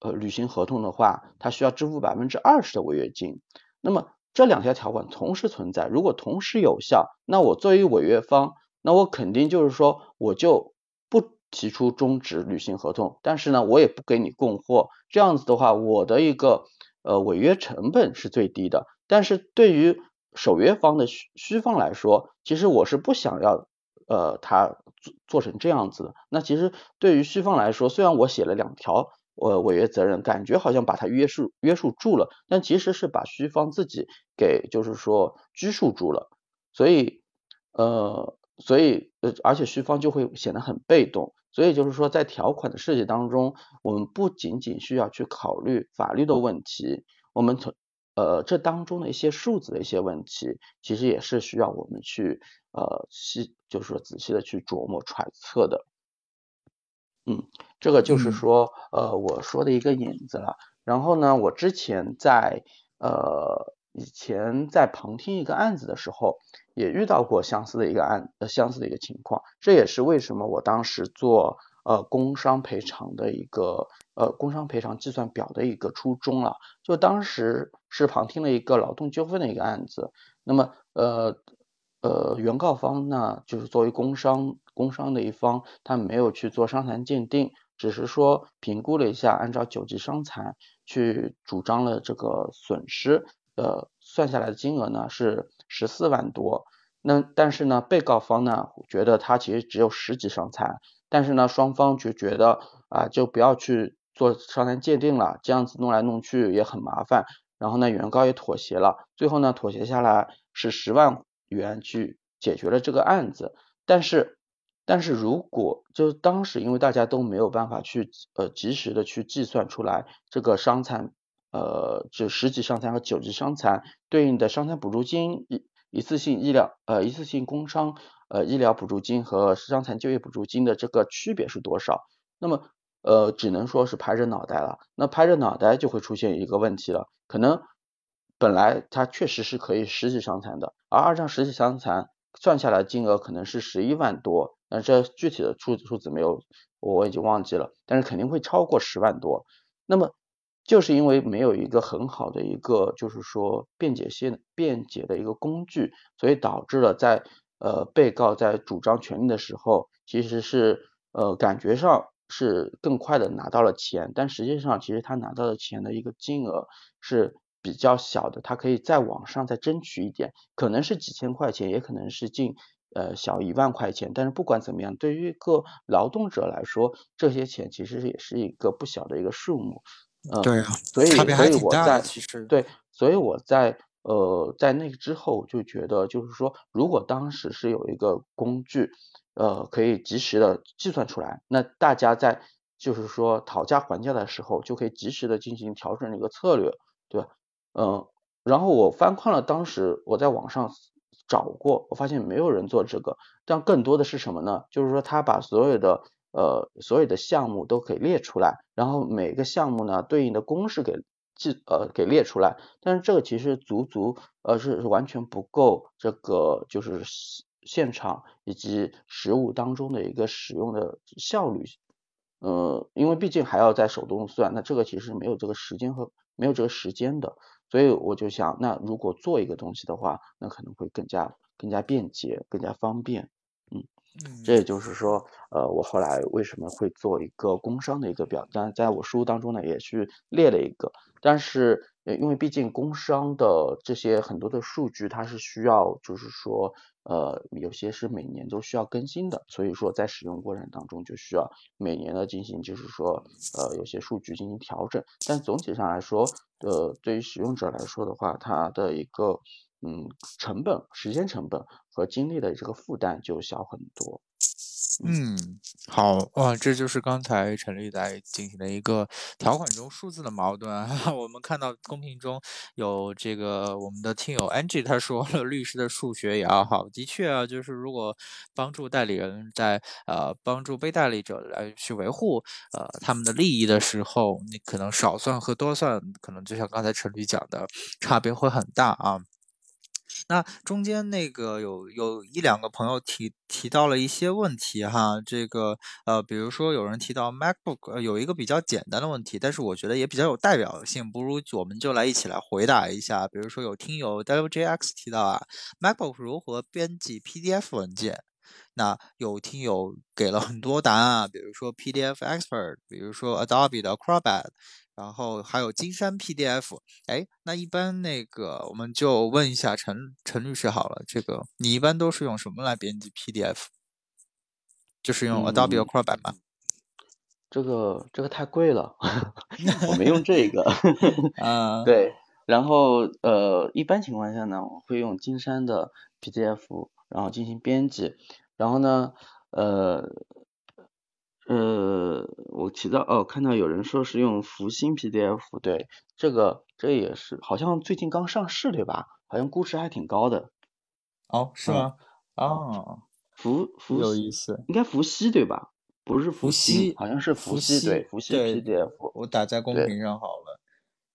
呃履行合同的话，它需要支付百分之二十的违约金。那么这两条条款同时存在，如果同时有效，那我作为违约方，那我肯定就是说我就不提出终止履行合同，但是呢，我也不给你供货。这样子的话，我的一个。呃，违约成本是最低的，但是对于守约方的需需方来说，其实我是不想要呃他做做成这样子的。那其实对于需方来说，虽然我写了两条呃违约责任，感觉好像把它约束约束住了，但其实是把需方自己给就是说拘束住了。所以呃所以呃而且需方就会显得很被动。所以就是说在条款的设计当中，我们不仅仅需要去考虑法律的问题，我们从呃，这当中的一些数字的一些问题，其实也是需要我们去呃细，就是说仔细的去琢磨揣测的。嗯，这个就是说呃我说的一个引子了。然后呢，我之前在呃以前在旁听一个案子的时候，也遇到过相似的一个案，呃相似的一个情况。这也是为什么我当时做呃工伤赔偿的一个。呃，工伤赔偿计算表的一个初衷了，就当时是旁听了一个劳动纠纷的一个案子，那么呃呃，原告方呢，就是作为工伤工伤的一方，他没有去做伤残鉴定，只是说评估了一下，按照九级伤残去主张了这个损失，呃，算下来的金额呢是十四万多，那但是呢，被告方呢觉得他其实只有十级伤残，但是呢，双方就觉得啊，就不要去。做伤残鉴定了，这样子弄来弄去也很麻烦，然后呢，原告也妥协了，最后呢，妥协下来是十万元去解决了这个案子。但是，但是如果就当时因为大家都没有办法去呃及时的去计算出来这个伤残呃就十级伤残和九级伤残对应的伤残补助金一一次性医疗呃一次性工伤呃医疗补助金和伤残就业补助金的这个区别是多少，那么。呃，只能说是拍着脑袋了。那拍着脑袋就会出现一个问题了，可能本来他确实是可以十级伤残的，而二张十级伤残算下来金额可能是十一万多，那这具体的数数字没有，我已经忘记了，但是肯定会超过十万多。那么就是因为没有一个很好的一个就是说辩解性辩解的一个工具，所以导致了在呃被告在主张权利的时候，其实是呃感觉上。是更快的拿到了钱，但实际上其实他拿到的钱的一个金额是比较小的，他可以再往上再争取一点，可能是几千块钱，也可能是近呃小一万块钱，但是不管怎么样，对于一个劳动者来说，这些钱其实也是一个不小的一个数目。嗯，对啊，所以所以我在其实对，所以我在呃在那个之后就觉得，就是说如果当时是有一个工具。呃，可以及时的计算出来，那大家在就是说讨价还价的时候，就可以及时的进行调整的一个策略，对吧？嗯，然后我翻看了当时我在网上找过，我发现没有人做这个，但更多的是什么呢？就是说他把所有的呃所有的项目都给列出来，然后每个项目呢对应的公式给记呃给列出来，但是这个其实足足呃是是完全不够这个就是。现场以及实物当中的一个使用的效率，呃，因为毕竟还要在手动算，那这个其实没有这个时间和没有这个时间的，所以我就想，那如果做一个东西的话，那可能会更加更加便捷，更加方便，这也就是说，呃，我后来为什么会做一个工商的一个表，但在我书当中呢，也去列了一个，但是。因为毕竟工商的这些很多的数据，它是需要，就是说，呃，有些是每年都需要更新的，所以说在使用过程当中就需要每年的进行，就是说，呃，有些数据进行调整。但总体上来说，呃，对于使用者来说的话，它的一个，嗯，成本、时间成本和精力的这个负担就小很多。嗯，好哇，这就是刚才陈律在进行的一个条款中数字的矛盾。我们看到公屏中有这个我们的听友 Angie 他说了，律师的数学也要好。的确啊，就是如果帮助代理人在呃帮助被代理者来去维护呃他们的利益的时候，你可能少算和多算，可能就像刚才陈律讲的，差别会很大啊。那中间那个有有一两个朋友提提到了一些问题哈，这个呃，比如说有人提到 MacBook 有一个比较简单的问题，但是我觉得也比较有代表性，不如我们就来一起来回答一下。比如说有听友 WJX 提到啊，MacBook 如何编辑 PDF 文件？那有听友给了很多答案啊，比如说 PDF Expert，比如说 Adobe 的 Acrobat。然后还有金山 PDF，哎，那一般那个我们就问一下陈陈律师好了，这个你一般都是用什么来编辑 PDF？就是用 Adobe Acrobat 版吗？这个这个太贵了，我没用这个。啊，对，然后呃，一般情况下呢，我会用金山的 PDF，然后进行编辑。然后呢，呃呃，我提到哦，看到有人说是用福星 PDF，对，这个这也是好像最近刚上市对吧？好像估值还挺高的。哦，是吗？哦，福福有意思，应该福西对吧？不是福西，好像是福西，对，福西 PDF，我打在公屏上好了，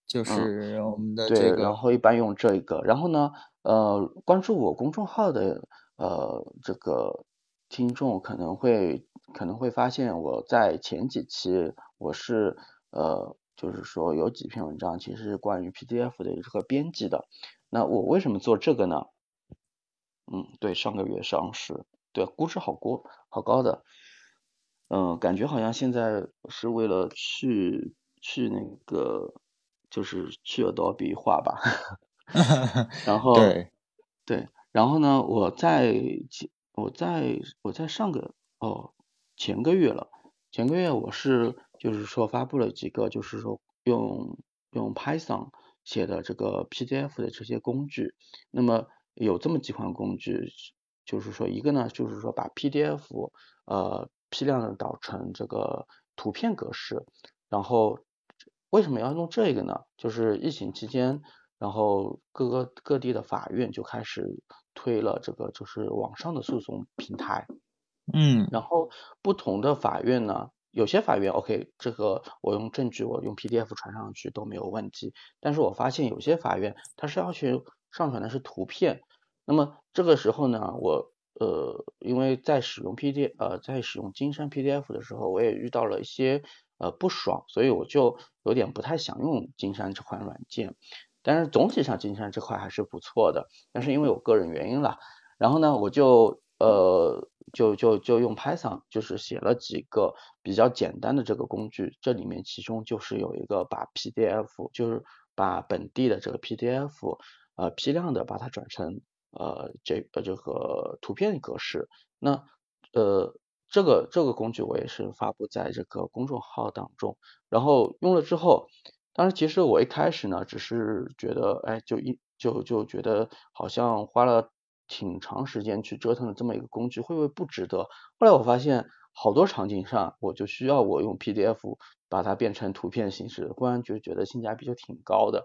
就是我们的这个。对，然后一般用这个，然后呢，呃，关注我公众号的呃这个听众可能会可能会发现我在前几期我是呃就是说有几篇文章其实是关于 PDF 的这个编辑的，那我为什么做这个呢？嗯，对，上个月上市，对，估值好高，好高的。嗯，感觉好像现在是为了去去那个，就是去 Adobe 画吧。然后对对，然后呢，我在我在我在上个哦前个月了，前个月我是就是说发布了几个，就是说用用 Python 写的这个 PDF 的这些工具。那么有这么几款工具，就是说一个呢，就是说把 PDF 呃。批量的导成这个图片格式，然后为什么要用这个呢？就是疫情期间，然后各个各地的法院就开始推了这个就是网上的诉讼平台，嗯，然后不同的法院呢，有些法院 OK，这个我用证据我用 PDF 传上去都没有问题，但是我发现有些法院它是要求上传的是图片，那么这个时候呢，我。呃，因为在使用 PDF，呃，在使用金山 PDF 的时候，我也遇到了一些呃不爽，所以我就有点不太想用金山这款软件。但是总体上金山这块还是不错的，但是因为我个人原因了，然后呢，我就呃就就就用 Python，就是写了几个比较简单的这个工具，这里面其中就是有一个把 PDF，就是把本地的这个 PDF，呃批量的把它转成。呃，这呃这个图片格式，那呃这个这个工具我也是发布在这个公众号当中，然后用了之后，当然其实我一开始呢，只是觉得，哎，就一就就觉得好像花了挺长时间去折腾的这么一个工具，会不会不值得？后来我发现好多场景上，我就需要我用 PDF 把它变成图片形式，忽然就觉得性价比就挺高的。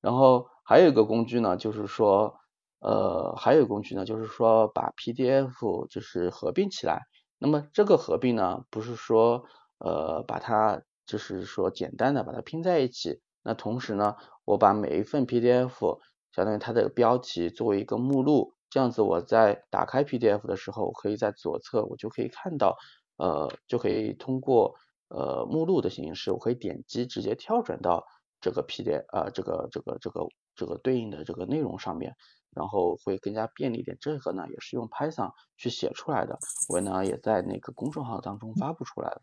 然后还有一个工具呢，就是说。呃，还有工具呢，就是说把 PDF 就是合并起来。那么这个合并呢，不是说呃把它就是说简单的把它拼在一起。那同时呢，我把每一份 PDF 相当于它的标题作为一个目录，这样子我在打开 PDF 的时候，可以在左侧我就可以看到，呃就可以通过呃目录的形式，我可以点击直接跳转到这个 PDF 啊这个这个这个这个对应的这个内容上面。然后会更加便利一点，这个呢也是用 Python 去写出来的，我呢也在那个公众号当中发布出来了。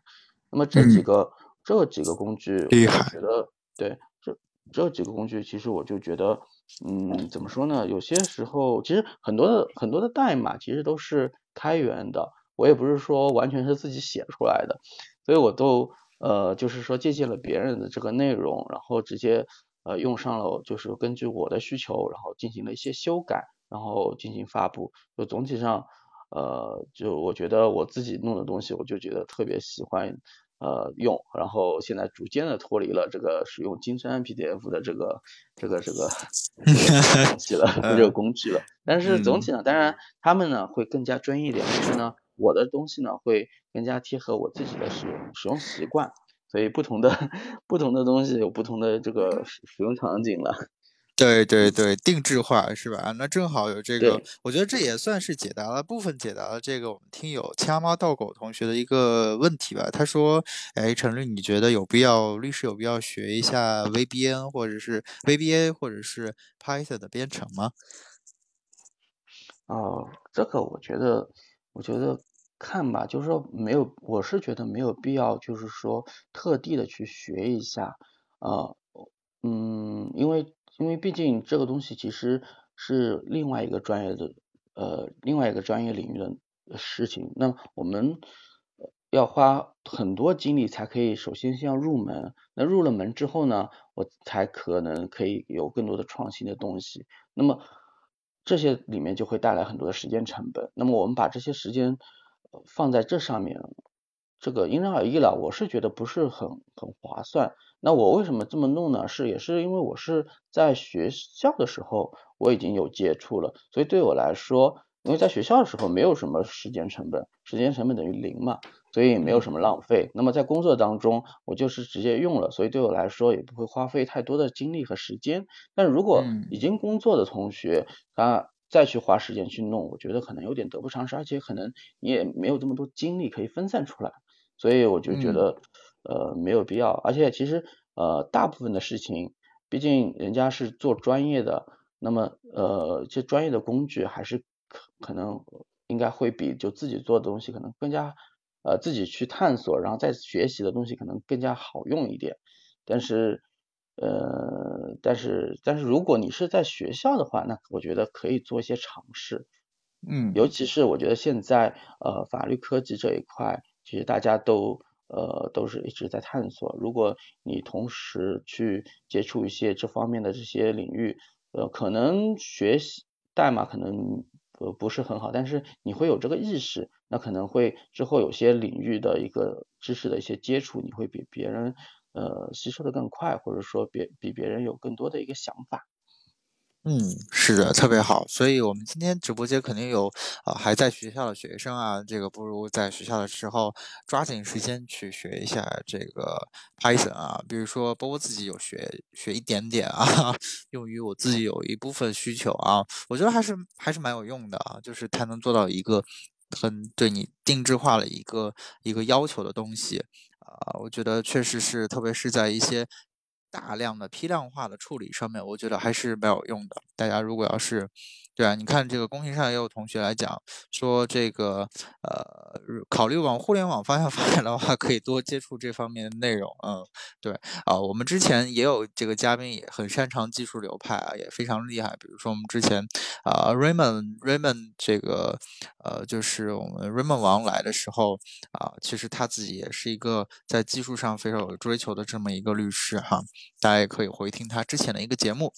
那么这几个这几个工具，我觉得对这这几个工具，其实我就觉得，嗯，怎么说呢？有些时候其实很多的很多的代码其实都是开源的，我也不是说完全是自己写出来的，所以我都呃就是说借鉴了别人的这个内容，然后直接。呃，用上了就是根据我的需求，然后进行了一些修改，然后进行发布。就总体上，呃，就我觉得我自己弄的东西，我就觉得特别喜欢呃用。然后现在逐渐的脱离了这个使用金山 PDF 的这个这个 这个东西了，这个工具了。但是总体呢，当然他们呢会更加专业一点，但是呢，我的东西呢会更加贴合我自己的使用使用习惯。所以不同的 不同的东西有不同的这个使使用场景了。对对对，定制化是吧？那正好有这个，我觉得这也算是解答了部分解答了这个我们听友掐猫倒狗同学的一个问题吧。他说：“哎，陈律，你觉得有必要律师有必要学一下 VBN 或者是 VBA 或者是 Python 的编程吗？”哦，这个我觉得，我觉得。看吧，就是说没有，我是觉得没有必要，就是说特地的去学一下，呃，嗯，因为因为毕竟这个东西其实是另外一个专业的，呃，另外一个专业领域的事情。那我们要花很多精力才可以首先先要入门，那入了门之后呢，我才可能可以有更多的创新的东西。那么这些里面就会带来很多的时间成本。那么我们把这些时间放在这上面，这个因人而异了。我是觉得不是很很划算。那我为什么这么弄呢？是也是因为我是在学校的时候我已经有接触了，所以对我来说，因为在学校的时候没有什么时间成本，时间成本等于零嘛。所以没有什么浪费。那么在工作当中，我就是直接用了，所以对我来说也不会花费太多的精力和时间。但如果已经工作的同学，他再去花时间去弄，我觉得可能有点得不偿失，而且可能你也没有这么多精力可以分散出来。所以我就觉得，呃，没有必要。而且其实，呃，大部分的事情，毕竟人家是做专业的，那么，呃，这专业的工具还是可可能应该会比就自己做的东西可能更加。呃，自己去探索，然后再学习的东西可能更加好用一点。但是，呃，但是，但是如果你是在学校的话，那我觉得可以做一些尝试。嗯，尤其是我觉得现在，呃，法律科技这一块，其实大家都，呃，都是一直在探索。如果你同时去接触一些这方面的这些领域，呃，可能学习代码可能。呃，不是很好，但是你会有这个意识，那可能会之后有些领域的一个知识的一些接触，你会比别人呃吸收的更快，或者说别比别人有更多的一个想法。嗯，是的，特别好。所以，我们今天直播间肯定有啊还在学校的学生啊，这个不如在学校的时候抓紧时间去学一下这个 Python 啊。比如说，包括自己有学学一点点啊，用于我自己有一部分需求啊，我觉得还是还是蛮有用的啊。就是它能做到一个很对你定制化的一个一个要求的东西啊，我觉得确实是，特别是在一些。大量的批量化的处理上面，我觉得还是没有用的。大家如果要是，对啊，你看这个公屏上也有同学来讲说，这个呃，考虑往互联网方向 发展的话，可以多接触这方面的内容。嗯，对啊，我们之前也有这个嘉宾也很擅长技术流派啊，也非常厉害。比如说我们之前啊，Raymond Raymond 这个呃，就是我们 Raymond 王来的时候啊，其实他自己也是一个在技术上非常有追求的这么一个律师哈。大家也可以回听他之前的一个节目。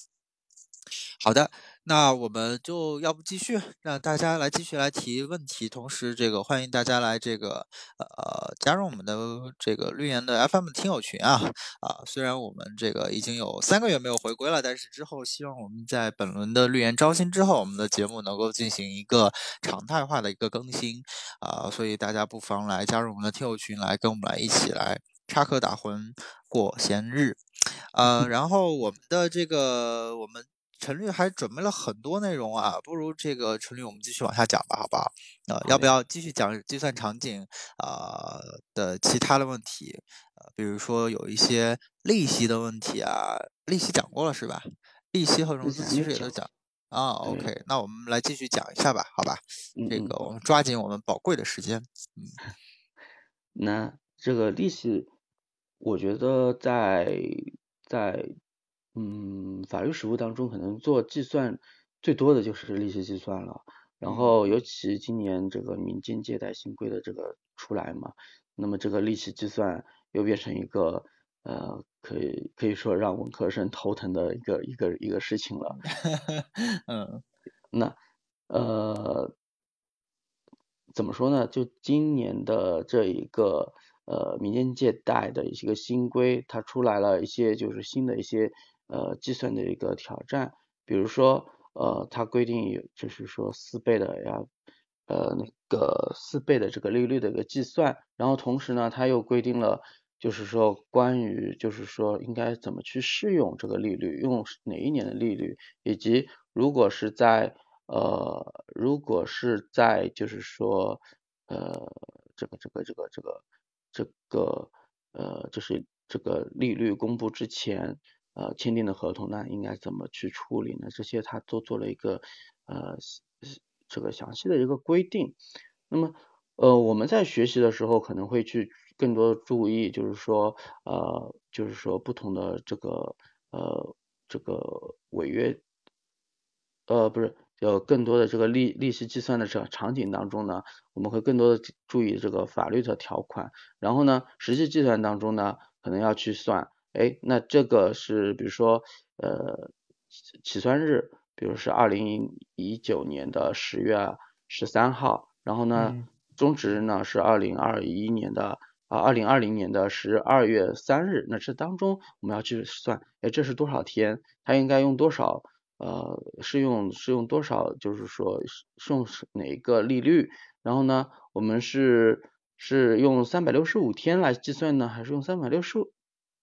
好的，那我们就要不继续，让大家来继续来提问题，同时这个欢迎大家来这个呃加入我们的这个绿岩的 FM 听友群啊啊！虽然我们这个已经有三个月没有回归了，但是之后希望我们在本轮的绿岩招新之后，我们的节目能够进行一个常态化的一个更新啊，所以大家不妨来加入我们的听友群，来跟我们来一起来插科打诨过闲日。呃，然后我们的这个，我们陈律还准备了很多内容啊，不如这个陈律我们继续往下讲吧，好不好？呃，要不要继续讲计算场景啊的其他的问题？呃，比如说有一些利息的问题啊，利息讲过了是吧？利息和融资其实也都讲啊。OK，那我们来继续讲一下吧，好吧？这个我们抓紧我们宝贵的时间。嗯，那这个利息。我觉得在在嗯法律实务当中，可能做计算最多的就是利息计算了。然后尤其今年这个民间借贷新规的这个出来嘛，那么这个利息计算又变成一个呃可以可以说让文科生头疼的一个一个一个事情了。嗯，那呃怎么说呢？就今年的这一个。呃，民间借贷的一些个新规，它出来了一些就是新的一些呃计算的一个挑战，比如说呃，它规定有就是说四倍的呀呃那个四倍的这个利率的一个计算，然后同时呢，它又规定了就是说关于就是说应该怎么去适用这个利率，用哪一年的利率，以及如果是在呃如果是在就是说呃这个这个这个这个。这个呃，就是这个利率公布之前，呃，签订的合同呢，应该怎么去处理呢？这些他都做了一个呃这个详细的一个规定。那么呃，我们在学习的时候可能会去更多注意，就是说呃，就是说不同的这个呃这个违约，呃不是。有更多的这个利利息计算的这场景当中呢，我们会更多的注意这个法律的条款，然后呢，实际计算当中呢，可能要去算，哎，那这个是比如说呃起算日，比如是二零一九年的十月十三号，然后呢，终止日呢是二零二一年的啊二零二零年的十二月三日，那这当中我们要去算，哎，这是多少天，它应该用多少？呃，是用是用多少？就是说是用哪一个利率？然后呢，我们是是用三百六十五天来计算呢，还是用三百六十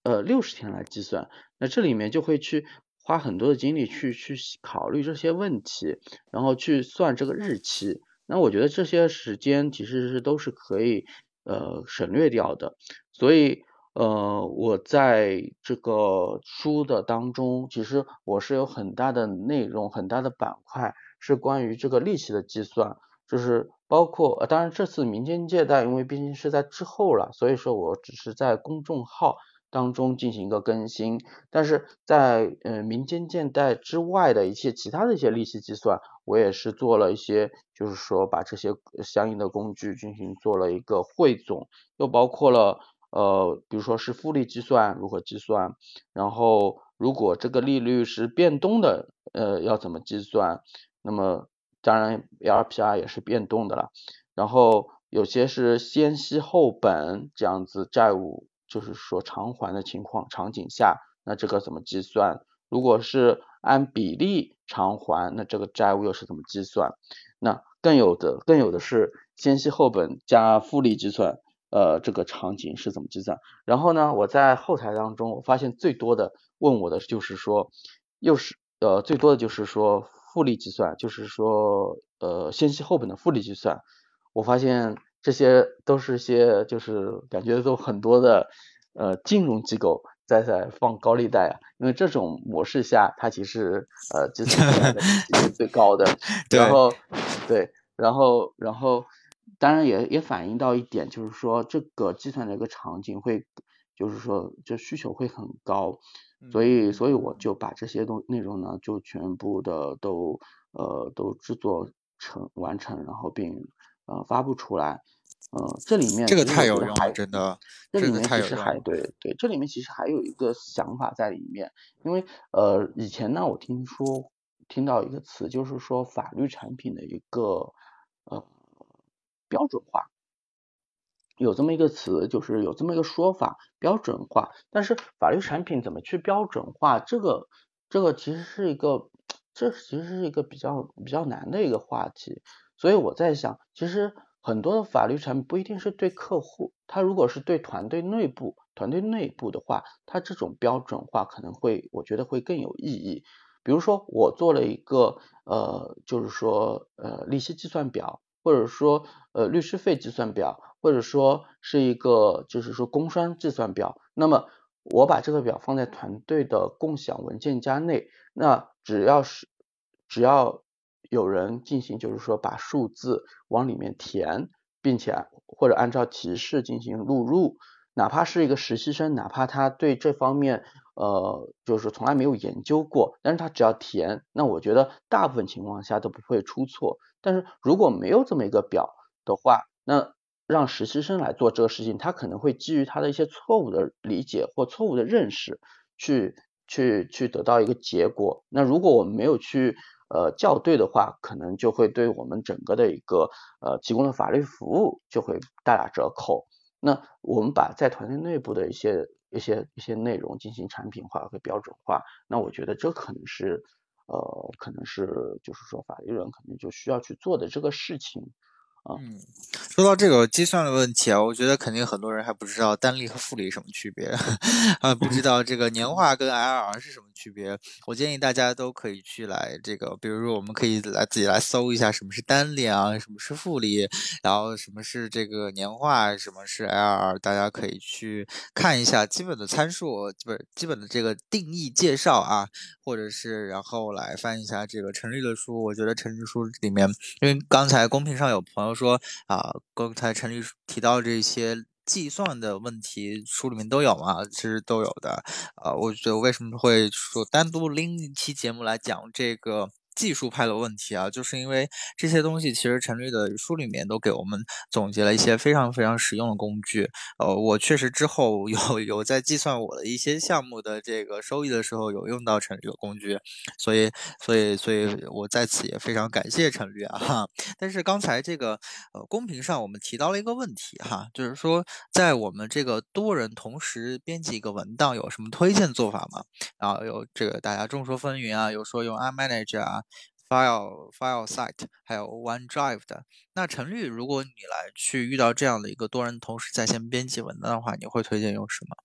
呃六十天来计算？那这里面就会去花很多的精力去去考虑这些问题，然后去算这个日期。那我觉得这些时间其实是都是可以呃省略掉的，所以。呃，我在这个书的当中，其实我是有很大的内容，很大的板块是关于这个利息的计算，就是包括，当然这次民间借贷，因为毕竟是在之后了，所以说我只是在公众号当中进行一个更新，但是在呃民间借贷之外的一些其他的一些利息计算，我也是做了一些，就是说把这些相应的工具进行做了一个汇总，又包括了。呃，比如说是复利计算如何计算，然后如果这个利率是变动的，呃，要怎么计算？那么当然 LPR 也是变动的了。然后有些是先息后本这样子债务，就是说偿还的情况场景下，那这个怎么计算？如果是按比例偿还，那这个债务又是怎么计算？那更有的更有的是先息后本加复利计算。呃，这个场景是怎么计算？然后呢，我在后台当中，我发现最多的问我的就是说，又是呃最多的就是说复利计算，就是说呃先息后本的复利计算。我发现这些都是些就是感觉都很多的呃金融机构在在放高利贷啊，因为这种模式下，它其实呃计算出来的是最高的。然后对，然后然后。当然也也反映到一点，就是说这个计算的一个场景会，就是说这需求会很高，所以所以我就把这些东内容呢就全部的都呃都制作成完成，然后并呃发布出来，呃这里面这个太有用了，真的，这里面其实还对对，这里面其实还有一个想法在里面，因为呃以前呢我听说听到一个词，就是说法律产品的一个呃。标准化有这么一个词，就是有这么一个说法，标准化。但是法律产品怎么去标准化？这个这个其实是一个，这其实是一个比较比较难的一个话题。所以我在想，其实很多的法律产品不一定是对客户，他如果是对团队内部，团队内部的话，他这种标准化可能会，我觉得会更有意义。比如说，我做了一个呃，就是说呃，利息计算表。或者说，呃，律师费计算表，或者说是一个，就是说工商计算表。那么我把这个表放在团队的共享文件夹内，那只要是只要有人进行，就是说把数字往里面填，并且或者按照提示进行录入，哪怕是一个实习生，哪怕他对这方面呃就是从来没有研究过，但是他只要填，那我觉得大部分情况下都不会出错。但是如果没有这么一个表的话，那让实习生来做这个事情，他可能会基于他的一些错误的理解或错误的认识，去去去得到一个结果。那如果我们没有去呃校对的话，可能就会对我们整个的一个呃提供的法律服务就会大打折扣。那我们把在团队内部的一些一些一些内容进行产品化和标准化，那我觉得这可能是。呃，可能是就是说法律人可能就需要去做的这个事情。嗯，说到这个计算的问题啊，我觉得肯定很多人还不知道单利和复利什么区别，啊，不知道这个年化跟 IRR 是什么区别。我建议大家都可以去来这个，比如说我们可以来自己来搜一下什么是单利啊，什么是复利，然后什么是这个年化，什么是 IRR，大家可以去看一下基本的参数，不是基本的这个定义介绍啊，或者是然后来翻一下这个陈律的书。我觉得陈律书里面，因为刚才公屏上有朋友。说啊，刚才陈律师提到这些计算的问题，书里面都有嘛？其实都有的。啊，我觉得为什么会说单独拎一期节目来讲这个技术派的问题啊，就是因为这些东西其实陈律的书里面都给我们总结了一些非常非常实用的工具。呃，我确实之后有 有在计算我的一些项目的这个收益的时候，有用到陈律的工具，所以所以所以我在此也非常感谢陈律啊。哈。但是刚才这个呃公屏上我们提到了一个问题哈，就是说在我们这个多人同时编辑一个文档有什么推荐做法吗？然后有这个大家众说纷纭啊，有说用 iManager 啊、File File Site，还有 OneDrive 的。那陈律，如果你来去遇到这样的一个多人同时在线编辑文档的话，你会推荐用什么？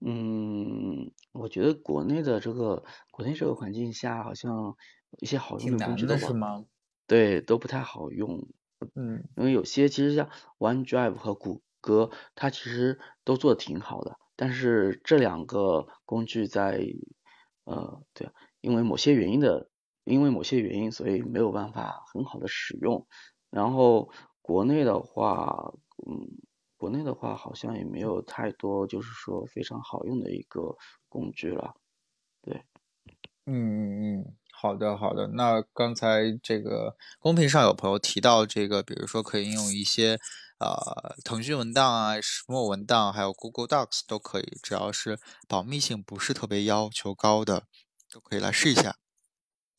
嗯，我觉得国内的这个国内这个环境下，好像一些好用的工具的是吗？对，都不太好用。嗯，因为有些其实像 OneDrive 和谷歌，它其实都做的挺好的。但是这两个工具在，呃，对，因为某些原因的，因为某些原因，所以没有办法很好的使用。然后国内的话，嗯，国内的话好像也没有太多就是说非常好用的一个工具了，对。嗯嗯嗯，好的好的。那刚才这个公屏上有朋友提到这个，比如说可以用一些。呃，腾讯文档啊，石墨文档，还有 Google Docs 都可以，只要是保密性不是特别要求高的，都可以来试一下。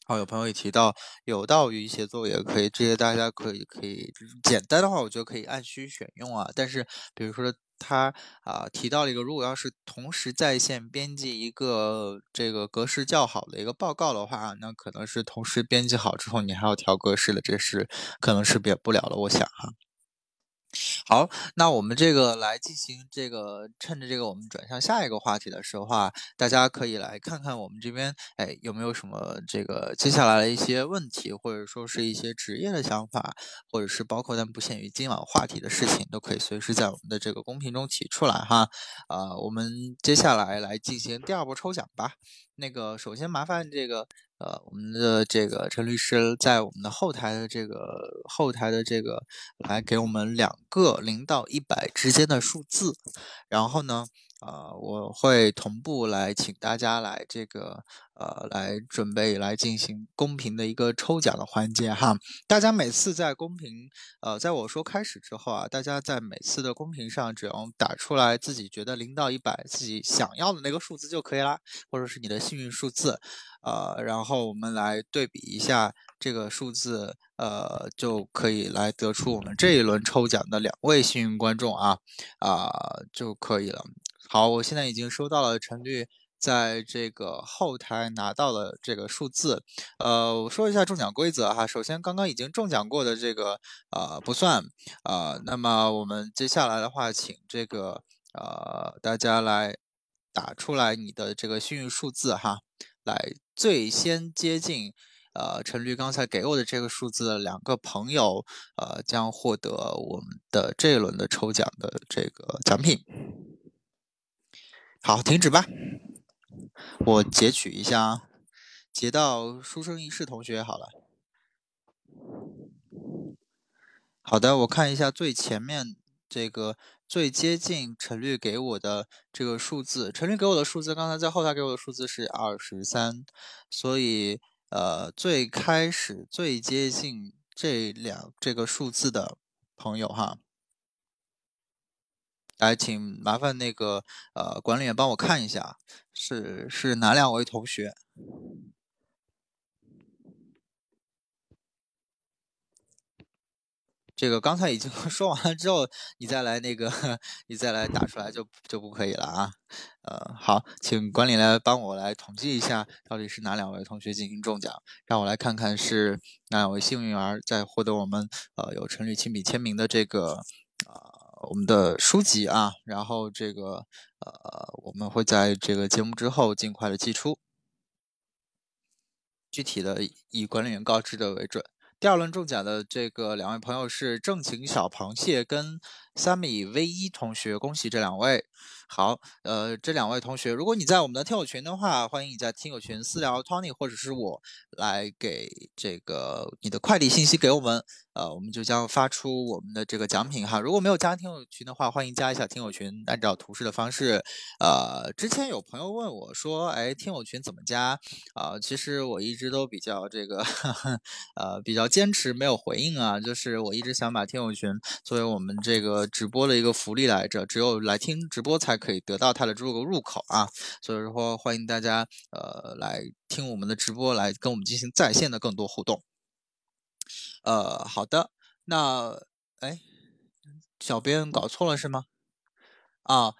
好，有朋友也提到有道语写作也可以，这些大家可以可以简单的话，我觉得可以按需选用啊。但是比如说他啊提到了一个，如果要是同时在线编辑一个这个格式较好的一个报告的话，那可能是同时编辑好之后，你还要调格式的，这是可能是别不了了，我想哈。好，那我们这个来进行这个，趁着这个我们转向下一个话题的时候啊，大家可以来看看我们这边，哎，有没有什么这个接下来的一些问题，或者说是一些职业的想法，或者是包括但不限于今晚话题的事情，都可以随时在我们的这个公屏中提出来哈。啊，我们接下来来进行第二波抽奖吧。那个，首先麻烦这个。呃，我们的这个陈律师在我们的后台的这个后台的这个来给我们两个零到一百之间的数字，然后呢。呃，我会同步来请大家来这个呃来准备来进行公平的一个抽奖的环节哈。大家每次在公屏呃在我说开始之后啊，大家在每次的公屏上只要打出来自己觉得零到一百自己想要的那个数字就可以啦，或者是你的幸运数字，呃，然后我们来对比一下这个数字，呃，就可以来得出我们这一轮抽奖的两位幸运观众啊啊就可以了。好，我现在已经收到了陈律在这个后台拿到了这个数字。呃，我说一下中奖规则哈。首先，刚刚已经中奖过的这个呃不算啊。那么我们接下来的话，请这个呃大家来打出来你的这个幸运数字哈。来，最先接近呃陈律刚才给我的这个数字的两个朋友，呃将获得我们的这一轮的抽奖的这个奖品。好，停止吧。我截取一下啊，截到书生一世同学好了。好的，我看一下最前面这个最接近陈律给我的这个数字，陈律给我的数字，刚才在后台给我的数字是二十三，所以呃，最开始最接近这两这个数字的朋友哈。来，请麻烦那个呃管理员帮我看一下，是是哪两位同学？这个刚才已经 说完了之后，你再来那个，你再来打出来就就不可以了啊。呃，好，请管理来帮我来统计一下，到底是哪两位同学进行中奖，让我来看看是哪两位幸运儿在获得我们呃有陈律亲笔签名的这个啊。我们的书籍啊，然后这个呃，我们会在这个节目之后尽快的寄出，具体的以管理员告知的为准。第二轮中奖的这个两位朋友是正经小螃蟹跟 Sammy V 一同学，恭喜这两位。好，呃，这两位同学，如果你在我们的听友群的话，欢迎你在听友群私聊 Tony 或者是我来给这个你的快递信息给我们，呃，我们就将发出我们的这个奖品哈。如果没有加听友群的话，欢迎加一下听友群，按照图示的方式。呃，之前有朋友问我说，哎，听友群怎么加？啊，其实我一直都比较这个，呃，比较坚持没有回应啊，就是我一直想把听友群作为我们这个直播的一个福利来着，只有来听直播才。可以得到它的这个入口啊，所以说欢迎大家呃来听我们的直播，来跟我们进行在线的更多互动。呃，好的，那哎，小编搞错了是吗？啊。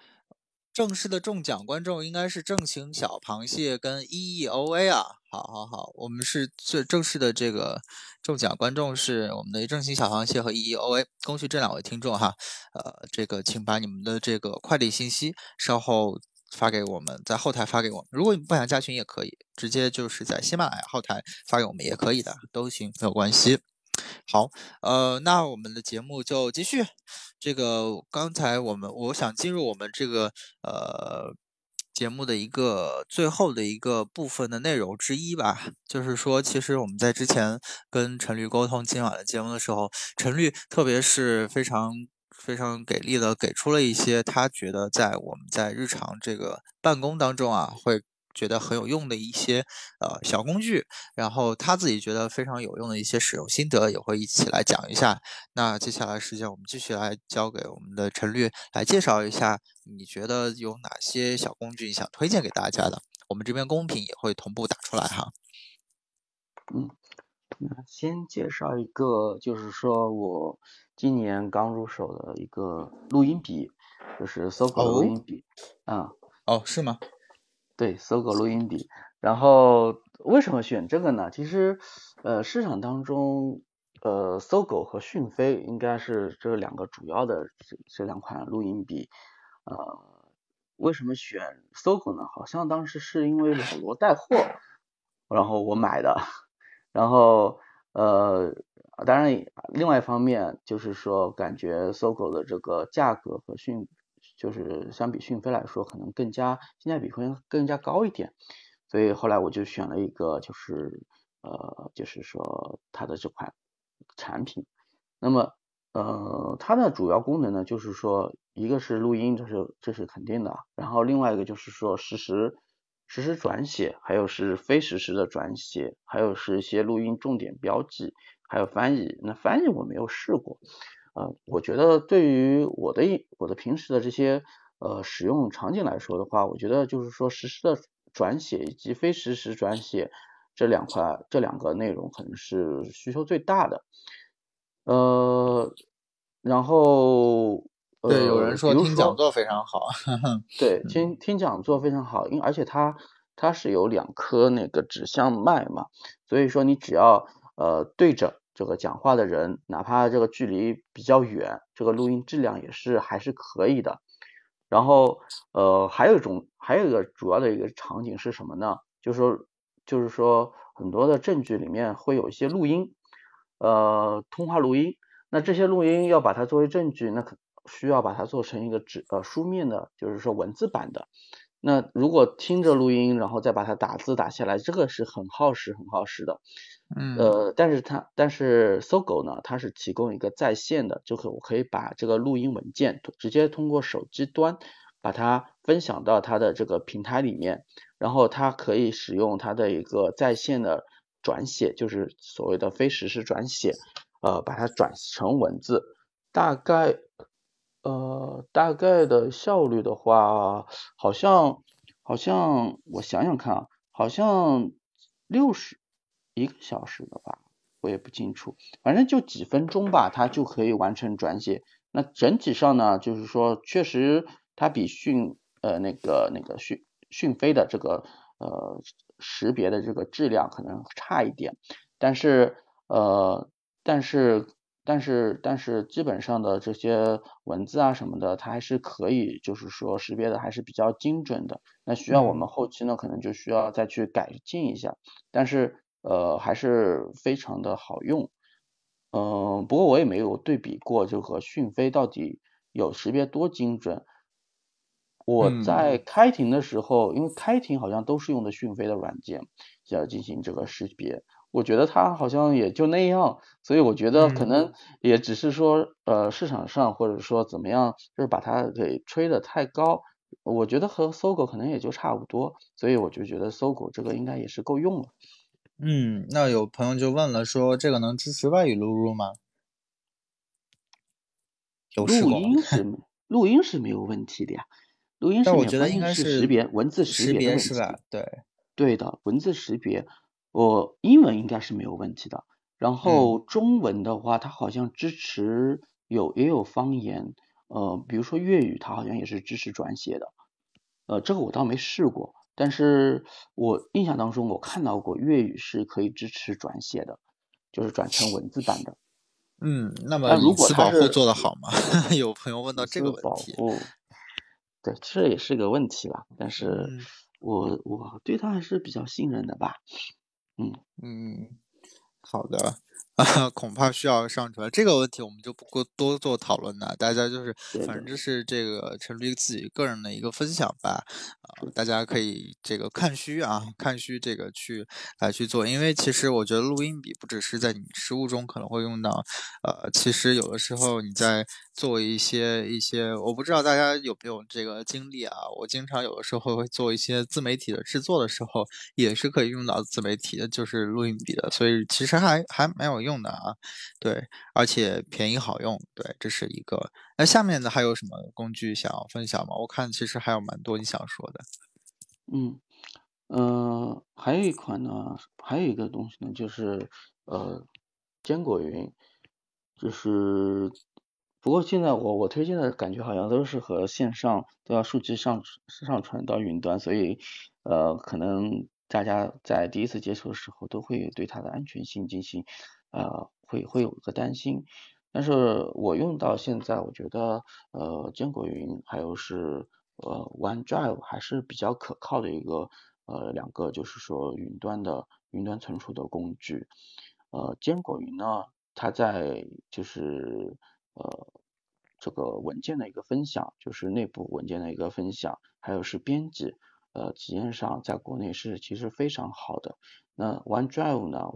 正式的中奖观众应该是正情小螃蟹跟 E E O A 啊，好好好，我们是最正式的这个中奖观众是我们的正情小螃蟹和 E E O A，恭喜这两位听众哈，呃，这个请把你们的这个快递信息稍后发给我们，在后台发给我们，如果你不想加群也可以，直接就是在喜马拉雅后台发给我们也可以的，都行，没有关系。好，呃，那我们的节目就继续。这个刚才我们，我想进入我们这个呃节目的一个最后的一个部分的内容之一吧，就是说，其实我们在之前跟陈律沟通今晚的节目的时候，陈律特别是非常非常给力的给出了一些他觉得在我们在日常这个办公当中啊会。觉得很有用的一些呃小工具，然后他自己觉得非常有用的一些使用心得，也会一起来讲一下。那接下来时间我们继续来交给我们的陈律来介绍一下，你觉得有哪些小工具想推荐给大家的？我们这边公屏也会同步打出来哈。嗯，那先介绍一个，就是说我今年刚入手的一个录音笔，就是搜狗录音笔。啊，哦，是吗？对，搜狗录音笔。然后为什么选这个呢？其实，呃，市场当中，呃，搜狗和讯飞应该是这两个主要的这这两款录音笔。呃，为什么选搜狗呢？好像当时是因为老罗带货，然后我买的。然后，呃，当然，另外一方面就是说，感觉搜狗的这个价格和讯。就是相比讯飞来说，可能更加性价比会更加高一点，所以后来我就选了一个，就是呃，就是说它的这款产品。那么呃，它的主要功能呢，就是说一个是录音，这是这是肯定的，然后另外一个就是说实时实时转写，还有是非实时的转写，还有是一些录音重点标记，还有翻译。那翻译我没有试过。呃，我觉得对于我的一我的平时的这些呃使用场景来说的话，我觉得就是说实时的转写以及非实时转写这两块这两个内容可能是需求最大的。呃，然后对，有人说听讲座非常好，对，听听讲座非常好，因而且它它是有两颗那个指向麦嘛，所以说你只要呃对着。这个讲话的人，哪怕这个距离比较远，这个录音质量也是还是可以的。然后，呃，还有一种，还有一个主要的一个场景是什么呢？就是说，就是说，很多的证据里面会有一些录音，呃，通话录音。那这些录音要把它作为证据，那可需要把它做成一个纸呃书面的，就是说文字版的。那如果听着录音，然后再把它打字打下来，这个是很耗时、很耗时的。嗯，呃，但是它，但是搜狗呢，它是提供一个在线的，就可我可以把这个录音文件直接通过手机端把它分享到它的这个平台里面，然后它可以使用它的一个在线的转写，就是所谓的非实时转写，呃，把它转成文字，大概，呃，大概的效率的话，好像，好像我想想看啊，好像六十。一个小时的话，我也不清楚，反正就几分钟吧，它就可以完成转写。那整体上呢，就是说，确实它比讯呃那个那个讯讯飞的这个呃识别的这个质量可能差一点，但是呃但是但是但是基本上的这些文字啊什么的，它还是可以，就是说识别的还是比较精准的。那需要我们后期呢，可能就需要再去改进一下，但是。呃，还是非常的好用，嗯，不过我也没有对比过，就和讯飞到底有识别多精准。我在开庭的时候，因为开庭好像都是用的讯飞的软件，要进行这个识别。我觉得它好像也就那样，所以我觉得可能也只是说，呃，市场上或者说怎么样，就是把它给吹得太高。我觉得和搜狗可能也就差不多，所以我就觉得搜狗这个应该也是够用了。嗯，那有朋友就问了，说这个能支持外语录入吗？录音是录音是没有问题的呀，录音是我觉得应该是识别文字识别是吧？对，对的，文字识别，我英文应该是没有问题的。然后中文的话，它好像支持有也有方言。呃，比如说粤语，它好像也是支持转写的，呃，这个我倒没试过，但是我印象当中我看到过粤语是可以支持转写的，就是转成文字版的。嗯，那么隐私保护做得好吗？有朋友问到这个问题。对，这也是个问题啦，但是我我对他还是比较信任的吧。嗯嗯，好的。啊，恐怕需要上传这个问题，我们就不过多做讨论了。大家就是，反正这是这个陈律自己个人的一个分享吧。啊，大家可以这个看虚啊，看虚这个去来去做。因为其实我觉得录音笔不只是在你实务中可能会用到，呃，其实有的时候你在做一些一些，我不知道大家有没有这个经历啊。我经常有的时候会做一些自媒体的制作的时候，也是可以用到自媒体的，就是录音笔的。所以其实还还蛮有。用的啊，对，而且便宜好用，对，这是一个。那下面的还有什么工具想要分享吗？我看其实还有蛮多你想说的。嗯，呃，还有一款呢，还有一个东西呢，就是呃，坚果云，就是不过现在我我推荐的感觉好像都是和线上都要数据上上传到云端，所以呃，可能大家在第一次接触的时候都会对它的安全性进行。呃，会会有一个担心，但是我用到现在，我觉得呃，坚果云还有是呃，OneDrive 还是比较可靠的一个呃两个就是说云端的云端存储的工具。呃，坚果云呢，它在就是呃这个文件的一个分享，就是内部文件的一个分享，还有是编辑，呃，体验上在国内是其实非常好的。那 OneDrive 呢？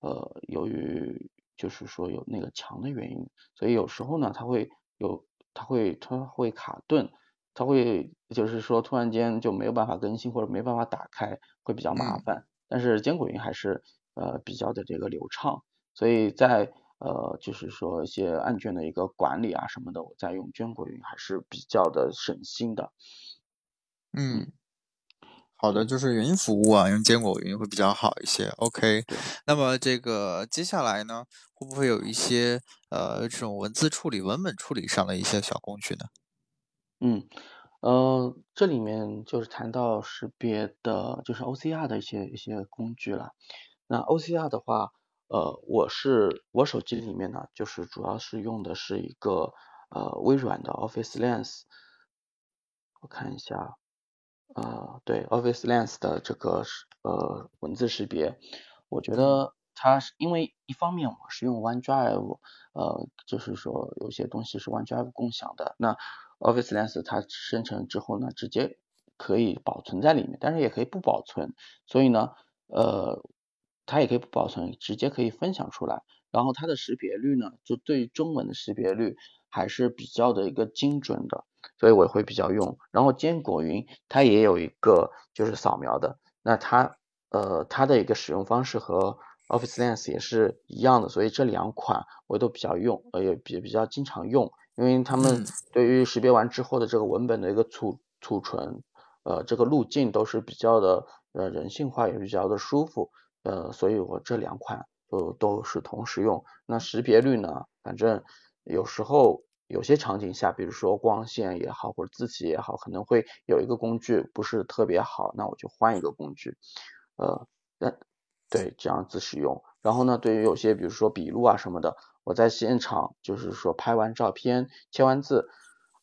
呃，由于就是说有那个墙的原因，所以有时候呢，它会有，它会它会卡顿，它会就是说突然间就没有办法更新或者没办法打开，会比较麻烦。但是坚果云还是呃比较的这个流畅，所以在呃就是说一些案卷的一个管理啊什么的，我在用坚果云还是比较的省心的。嗯。好的，就是云服务啊，用坚果云会比较好一些。OK，那么这个接下来呢，会不会有一些呃这种文字处理、文本处理上的一些小工具呢？嗯，呃，这里面就是谈到识别的，就是 OCR 的一些一些工具了。那 OCR 的话，呃，我是我手机里面呢，就是主要是用的是一个呃微软的 Office Lens，我看一下。呃，对，Office Lens 的这个呃文字识别，我觉得它是因为一方面我是用 OneDrive，呃，就是说有些东西是 OneDrive 共享的，那 Office Lens 它生成之后呢，直接可以保存在里面，但是也可以不保存，所以呢，呃，它也可以不保存，直接可以分享出来，然后它的识别率呢，就对于中文的识别率还是比较的一个精准的。所以我会比较用，然后坚果云它也有一个就是扫描的，那它呃它的一个使用方式和 Office Lens 也是一样的，所以这两款我都比较用，呃也比比较经常用，因为他们对于识别完之后的这个文本的一个储储存，呃这个路径都是比较的呃人性化，也比较的舒服，呃所以我这两款都都是同时用，那识别率呢，反正有时候。有些场景下，比如说光线也好，或者字体也好，可能会有一个工具不是特别好，那我就换一个工具，呃，那对这样子使用。然后呢，对于有些比如说笔录啊什么的，我在现场就是说拍完照片、签完字，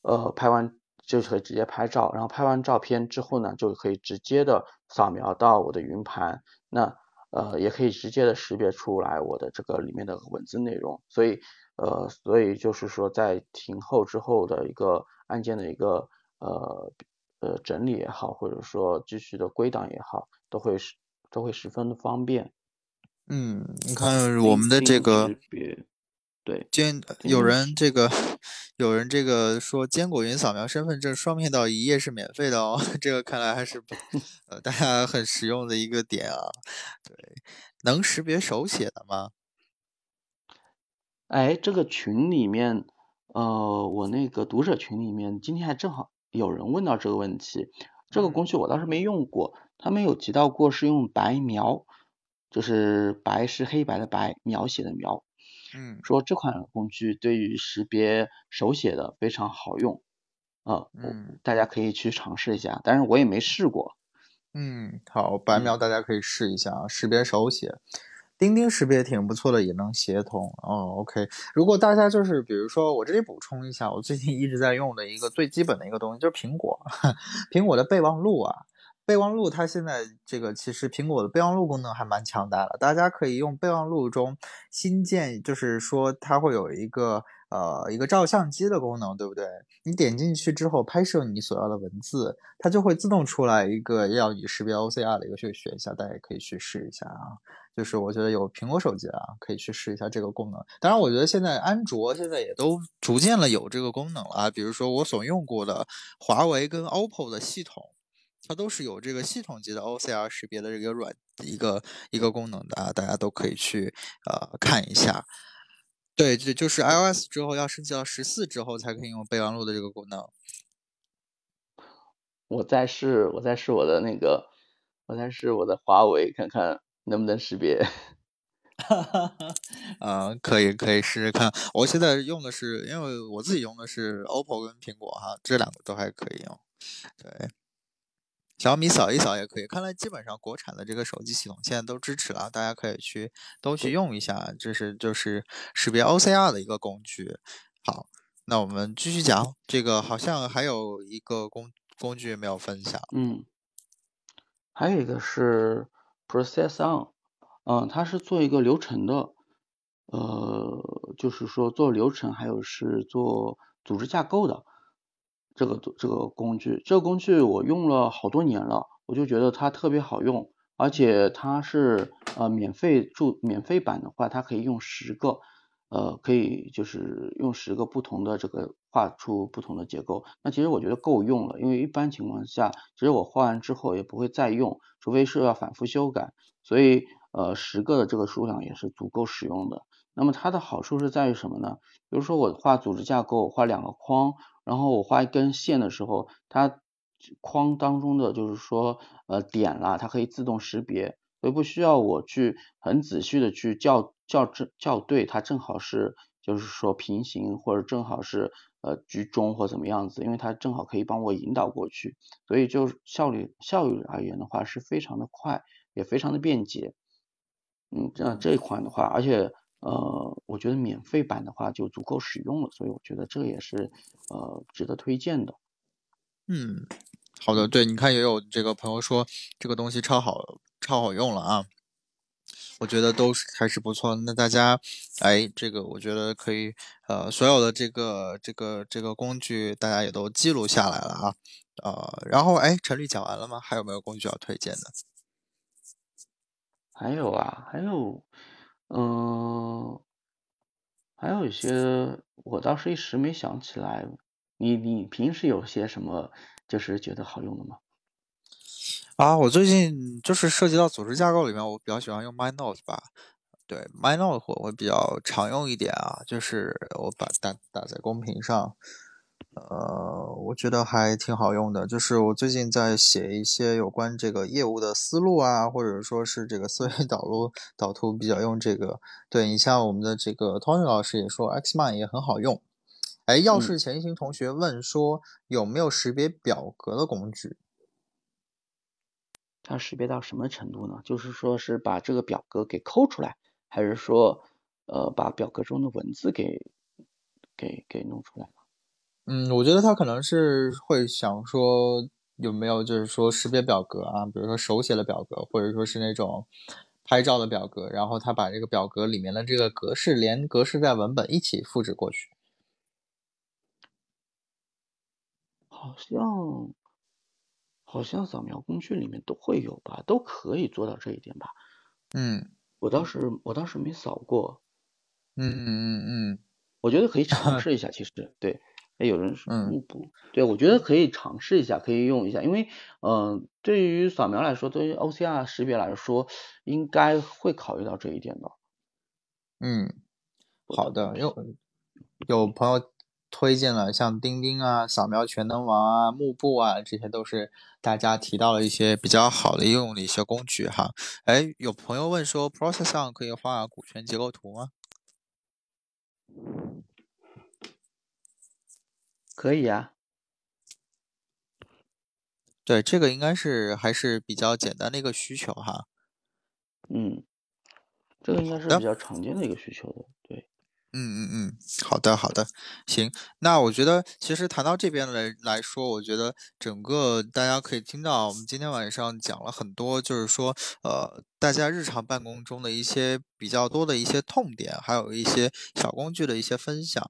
呃，拍完就可以直接拍照，然后拍完照片之后呢，就可以直接的扫描到我的云盘。那呃，也可以直接的识别出来我的这个里面的文字内容，所以呃，所以就是说在停后之后的一个案件的一个呃呃整理也好，或者说继续的归档也好，都会是都会十分的方便。嗯，你看我们的这个。对，坚有人这个，有人这个说坚果云扫描身份证双面到一页是免费的哦，这个看来还是 呃大家很实用的一个点啊。对，能识别手写的吗？哎，这个群里面，呃，我那个读者群里面今天还正好有人问到这个问题，这个工具我倒是没用过，他们有提到过是用白描，就是白是黑白的白，描写的描。嗯，说这款工具对于识别手写的非常好用，啊，嗯，大家可以去尝试一下，但是我也没试过。嗯，好，白描大家可以试一下啊，识别手写，钉钉识别挺不错的，也能协同。哦，OK，如果大家就是比如说我这里补充一下，我最近一直在用的一个最基本的一个东西就是苹果，苹果的备忘录啊。备忘录它现在这个其实苹果的备忘录功能还蛮强大的，大家可以用备忘录中新建，就是说它会有一个呃一个照相机的功能，对不对？你点进去之后拍摄你所要的文字，它就会自动出来一个要你识别 OCR 的一个去学一下，大家也可以去试一下啊。就是我觉得有苹果手机啊，可以去试一下这个功能。当然，我觉得现在安卓现在也都逐渐了有这个功能了啊，比如说我所用过的华为跟 OPPO 的系统。它都是有这个系统级的 OCR 识别的这个软一个一个功能的啊，大家都可以去呃看一下。对，这就是 iOS 之后要升级到十四之后才可以用备忘录的这个功能。我再试，我再试我的那个，我再试我的华为，看看能不能识别。哈哈哈，嗯，可以可以试试看。我现在用的是，因为我自己用的是 OPPO 跟苹果哈，这两个都还可以用。对。小米扫一扫也可以，看来基本上国产的这个手机系统现在都支持了，大家可以去都去用一下，这是就是识别 OCR 的一个工具。好，那我们继续讲，这个好像还有一个工工具没有分享。嗯，还有一个是 Process On，嗯，它是做一个流程的，呃，就是说做流程，还有是做组织架构的。这个这个工具，这个工具我用了好多年了，我就觉得它特别好用，而且它是呃免费注免费版的话，它可以用十个，呃可以就是用十个不同的这个画出不同的结构，那其实我觉得够用了，因为一般情况下，其实我画完之后也不会再用，除非是要反复修改，所以呃十个的这个数量也是足够使用的。那么它的好处是在于什么呢？比如说我画组织架构，画两个框。然后我画一根线的时候，它框当中的就是说呃点啦，它可以自动识别，所以不需要我去很仔细的去校校正校对，它正好是就是说平行或者正好是呃居中或怎么样子，因为它正好可以帮我引导过去，所以就效率效率而言的话是非常的快，也非常的便捷。嗯，这样这一款的话，而且。呃，我觉得免费版的话就足够使用了，所以我觉得这个也是呃值得推荐的。嗯，好的，对，你看也有这个朋友说这个东西超好，超好用了啊，我觉得都是还是不错。那大家，哎，这个我觉得可以，呃，所有的这个这个这个工具大家也都记录下来了啊，呃，然后哎，陈律讲完了吗？还有没有工具要推荐的？还有啊，还有。嗯，还有一些我倒是一时没想起来。你你平时有些什么就是觉得好用的吗？啊，我最近就是涉及到组织架构里面，我比较喜欢用 MindNote 吧。对，MindNote 我会比较常用一点啊，就是我把打打在公屏上。呃，我觉得还挺好用的。就是我最近在写一些有关这个业务的思路啊，或者说是这个思维导路导图，比较用这个。对你像我们的这个 Tony 老师也说，Xmind 也很好用。哎，要是前行同学问说有没有识别表格的工具？它识别到什么程度呢？就是说是把这个表格给抠出来，还是说呃把表格中的文字给给给弄出来？嗯，我觉得他可能是会想说有没有就是说识别表格啊，比如说手写的表格，或者说是那种拍照的表格，然后他把这个表格里面的这个格式连格式带文本一起复制过去。好像好像扫描工具里面都会有吧，都可以做到这一点吧。嗯，我倒是我倒是没扫过。嗯嗯嗯嗯，我觉得可以尝试一下，其实对。哎，有人说嗯不，对我觉得可以尝试一下，可以用一下，因为嗯，对于扫描来说，对于 OCR 识别来说，应该会考虑到这一点的。嗯，好的，有有朋友推荐了像钉钉啊、扫描全能王啊、幕布啊，这些都是大家提到了一些比较好的应用的一些工具哈。哎，有朋友问说，Process 上可以画股权结构图吗？可以啊。对，这个应该是还是比较简单的一个需求哈。嗯，这个应该是比较常见的一个需求的，对。嗯嗯嗯，好的好的，行。那我觉得其实谈到这边来来说，我觉得整个大家可以听到，我们今天晚上讲了很多，就是说，呃，大家日常办公中的一些比较多的一些痛点，还有一些小工具的一些分享。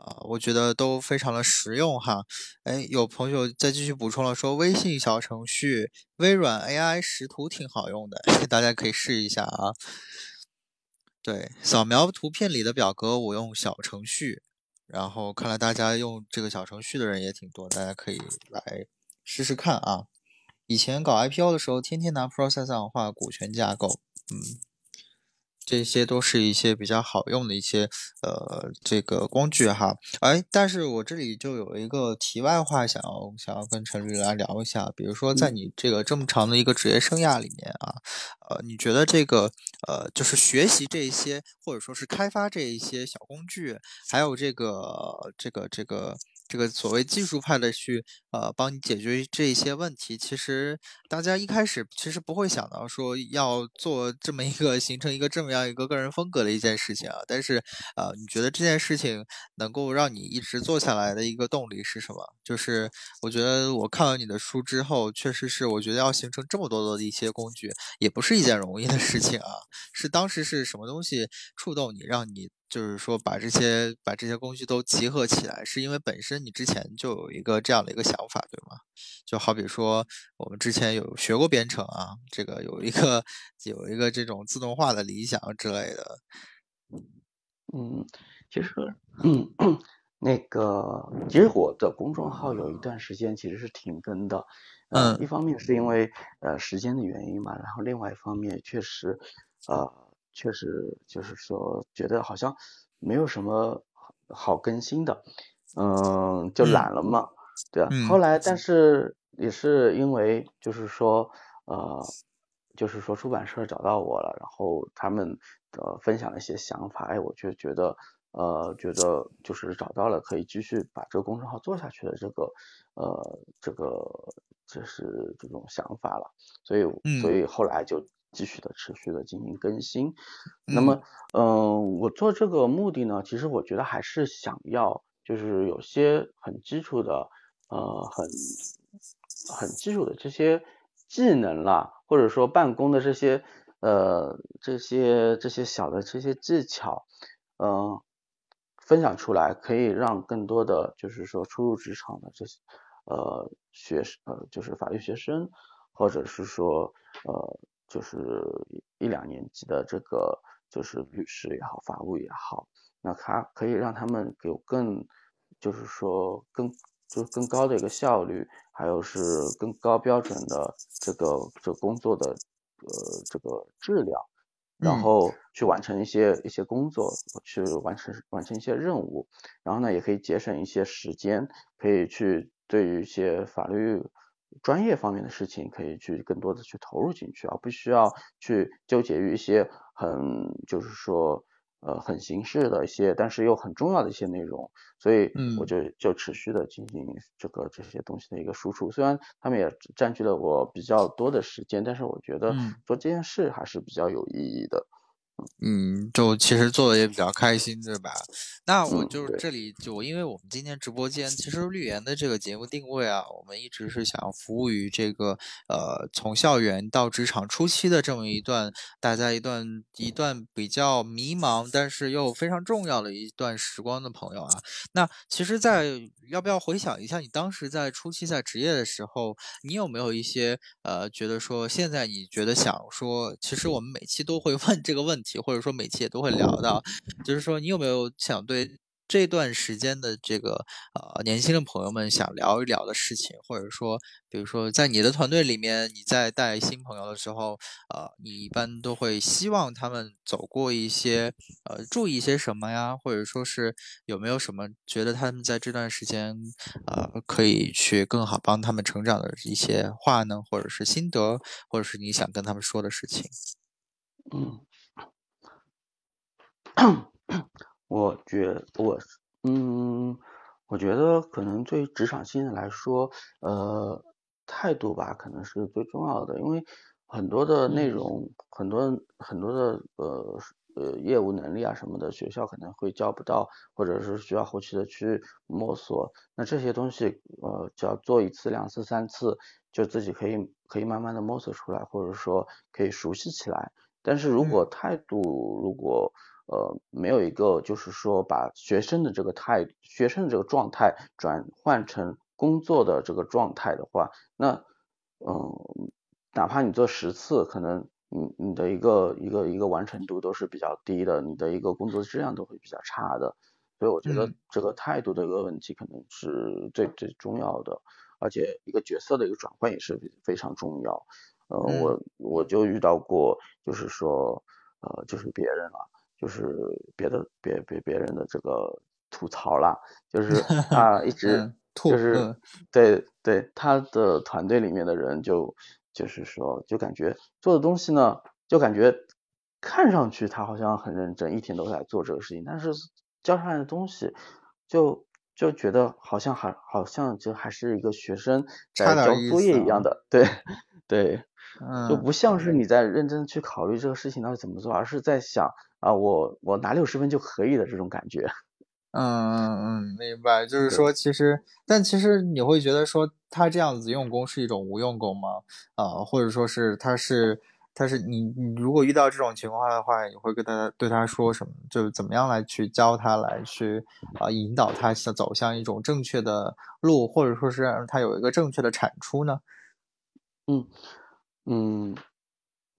啊、我觉得都非常的实用哈。哎，有朋友再继续补充了说，微信小程序、微软 AI 识图挺好用的，大家可以试一下啊。对，扫描图片里的表格，我用小程序，然后看来大家用这个小程序的人也挺多，大家可以来试试看啊。以前搞 IPO 的时候，天天拿 Process on 画股权架构，嗯，这些都是一些比较好用的一些呃这个工具哈。哎，但是我这里就有一个题外话，想要想要跟陈律来聊一下，比如说在嗯你这个这么长的一个职业生涯里面啊，呃，你觉得这个呃，就是学习这一些，或者说是开发这一些小工具，还有这个这个这个这个所谓技术派的去呃帮你解决这一些问题，其实大家一开始其实不会想到说要做这么一个 形成一个这么样一个个人风格的一件事情啊。但是呃，你觉得这件事情能够让你一直做下来的一个动力是什么？就是我觉得我看了你的书之后，确实是我觉得要形成这么多的一些工具，也不是一件容易的事情啊。是当时是什么东西触动你，让你就是说把这些把这些工具都集合起来？是因为本身你之前就有一个这样的一个想法，对吗？就好比说我们之前有学过编程啊，这个有一个 有一个这种自动化的理想之类的。嗯，其实，嗯，那个，其实我的公众号有一段时间其实是停更的，呃，嗯一方面是因为呃时间的原因嘛，然后另外一方面确实，呃，确实就是说觉得好像没有什么好好更新的，嗯，就嗯懒了嘛，对啊，嗯后来但是。也是因为就是说，呃。就是说出版社找到我了，然后他们呃分享了一些想法，哎，我就觉得呃觉得就是找到了可以继续把这个公众号做下去的这个呃这个就是这种想法了，所以所嗯。以后来就继续的持续的进行更新。那嗯么嗯、呃我做这个目的呢，其实我觉得还是想要就是有些很基础的呃很很基础的这些技能啦，或者说办公的这些呃这些这些小的这些技巧，嗯、分享出来，可以让更多的就是说初入职场的这些呃学生呃就是法律学生，或者是说呃就是一两年级的这个就是律师也好，法务也好，那他可以让他们有更就是说更就是更高的一个效率，还有是更高标准的这个这个工作的呃这个质量，然嗯。后去完成一些一些工作，去完成完成一些任务，然后呢也可以节省一些时间，可以去对于一些法律专业方面的事情，可以去更多的去投入进去，而不需要去纠结于一些很就是说呃很形式的一些，但是又很重要的一些内容，所以我嗯。就就持续的进行这个这些东西的一个输出，虽然他们也占据了我比较多的时间，但是我觉得嗯。做这件事还是比较有意义的。嗯，就其实做的也比较开心，对吧？那我就是这里就因为我们今天直播间，其实绿源的这个节目定位啊，我们一直是想服务于这个呃从校园到职场初期的这么一段大家一段一段比较迷茫，但是又非常重要的一段时光的朋友啊。那其实在，要不要回想一下你当时在初期在职业的时候，你有没有一些呃觉得说现在你觉得想说，其实我们每期都会问这个问题，或者说每期也都会聊到，就是说你有没有想对这段时间的这个呃年轻的朋友们想聊一聊的事情，或者说比如说在你的团队里面，你在带新朋友的时候，呃，你一般都会希望他们走过一些呃注意一些什么呀，或者说是有没有什么觉得他们在这段时间呃可以去更好帮他们成长的一些话呢，或者是心得，或者是你想跟他们说的事情？嗯。我觉我嗯，我觉得可能对职场新人来说，呃，态度吧，可能是最重要的，因为很多的内嗯容，很多很多的呃呃业务能力啊什么的，学校可能会教不到，或者是需要后期的去摸索。那这些东西，呃，只要做一次、两次、三次，就自己可以可以慢慢的摸索出来，或者说可以熟悉起来。但是如果嗯态度如果呃没有一个就是说把学生的这个态学生的这个状态转换成工作的这个状态的话，那嗯哪怕你做十次，可能你你的一个一个一个完成度都是比较低的，你的一个工作质量都会比较差的。所以我觉得嗯这个态度的一个问题可能是最最重要的，而且一个角色的一个转换也是非常重要。呃，嗯我我就遇到过，就是说，呃，就是别人啊，就是别的别别别人的这个吐槽啦，就 是啊一直嗯，吐，就是嗯对对他的团队里面的人就就是说就感觉做的东西呢，就感觉看上去他好像很认真，一天都在做这个事情，但是交上来的东西就就觉得好像还好像就还是一个学生在交作业一样的，对 对。就嗯不像是你在认真去考虑这个事情到底怎么做，而是在想啊，我我拿六十分就可以的这种感觉。嗯嗯嗯，明白。就是，说，其实，但其实你会觉得说，他这样子用功是一种无用功吗？啊、或者说是他是他是你你如果遇到这种情况的话，你会跟他对他说什么？就是怎么样来去教他来去啊、引导他向走向一种正确的路，或者说是让他有一个正确的产出呢？嗯嗯，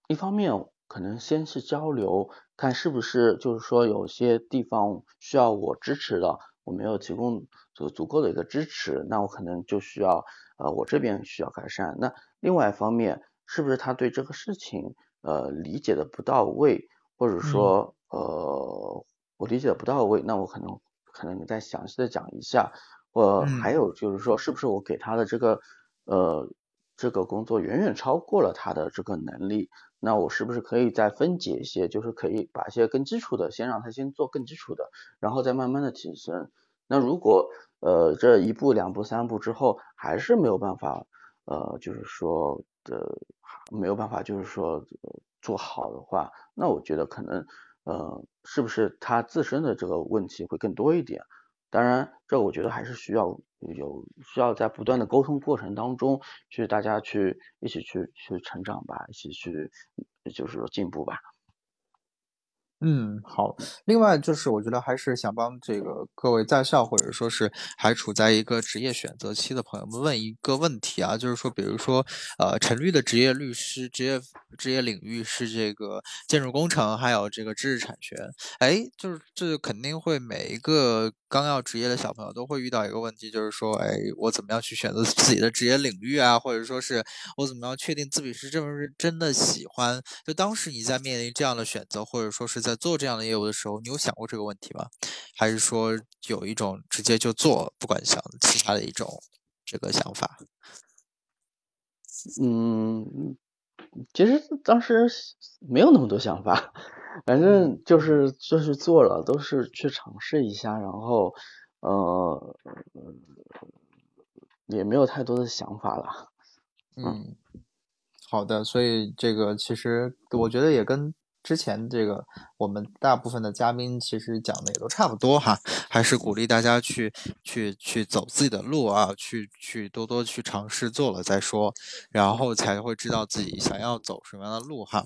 一方面可能先是交流，看是不是就是说有些地方需要我支持的，我没有提供足足够的一个支持，那我可能就需要呃我这边需要改善。那另外一方面，是不是他对这个事情呃理解的不到位，或者嗯说呃我理解的不到位，那我可能可能再详细的讲一下。我还嗯有就是说，是不是我给他的这个呃这个工作远远超过了他的这个能力？那我是不是可以再分解一些，就是可以把一些更基础的先让他先做更基础的，然后再慢慢的提升。那如果呃这一步两步三步之后还是没有办法呃就是说的没有办法就是说做好的话，那我觉得可能呃是不是他自身的这个问题会更多一点？当然，这我觉得还是需要有需要在不断的沟通过程当中，去大家去一起去去成长吧，一起去就是说进步吧。嗯，好。另外就是我觉得还是想帮这个各位在校或者说是还处在一个职业选择期的朋友们问一个问题啊，就是说，比如说，呃，陈律的职业律师职业职业领域是这个建筑工程，还有这个知识产权。哎，就是这肯定会每一个刚要职业的小朋友都会遇到一个问题，就是说，哎，我怎么样去选择自己的职业领域啊？或者说是我怎么样确定自己是这么真的喜欢？就当时你在面临这样的选择，或者说是在做这样的业务的时候，你有想过这个问题吗？还是说有一种直接就做，不管想其他的一种这个想法？嗯，其实当时没有那么多想法，反嗯正就是就是做了，都是去尝试一下，然后呃也没有太多的想法了。嗯。好的，所以这个其实我觉得也跟之前这个我们大部分的嘉宾其实讲的也都差不多哈，还是鼓励大家去去去走自己的路啊，去去多多去尝试做了再说，然后才会知道自己想要走什么样的路哈。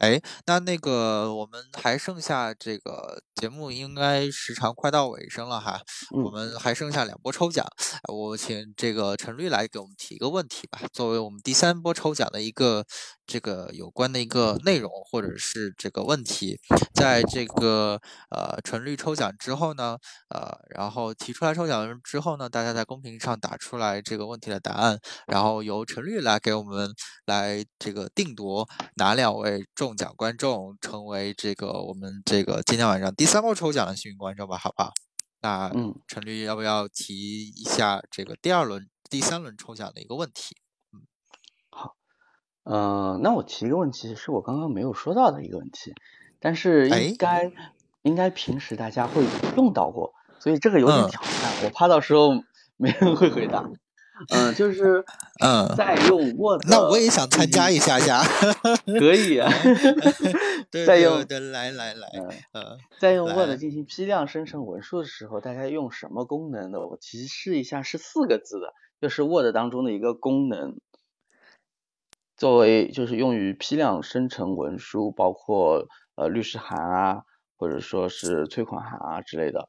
哎，那那个我们还剩下这个节目应该时长快到尾声了哈，我们还剩下两波抽奖，我请这个陈律来给我们提一个问题吧，作为我们第三波抽奖的一个。这个有关的一个内容或者是这个问题，在这个呃纯绿抽奖之后呢，呃，然后提出来抽奖之后呢，大家在公屏上打出来这个问题的答案，然后由陈绿来给我们来这个定夺哪两位中奖观众成为这个我们这个今天晚上第三波抽奖的幸运观众吧，好不好？那嗯，陈律要不要提一下这个第二轮、第三轮抽奖的一个问题？嗯，好，呃那我提一个问题，是我刚刚没有说到的一个问题，但是应该应该平时大家会用到过，所以这个有点挑战，我怕到时候没人会回答。嗯，就是嗯，在用 Word，那我也想参加一下下，可以啊。再用来来来，嗯，在用 Word 进行批量生成文书的时候，大家用什么功能的？我提示一下，是四个字的，就是 Word 当中的一个功能。作为就是用于批量生成文书，包括呃律师函啊，或者说是催款函啊之类的。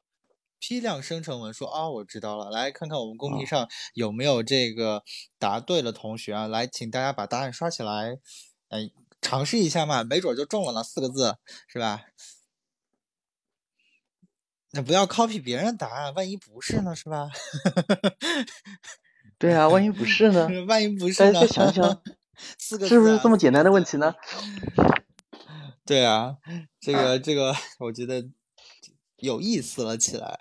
批量生成文书啊，我知道了，来看看我们公屏上有没有这个答对的同学啊？来，请大家把答案刷起来，哎，尝试一下嘛，没准就中了呢，四个字是吧？那不要 copy 别人答案，万一不是呢，是吧？对啊，万一不是呢？万一不是呢？再想想。四个是不是这么简单的问题呢？对啊，这个这个，我觉得有意思了起来，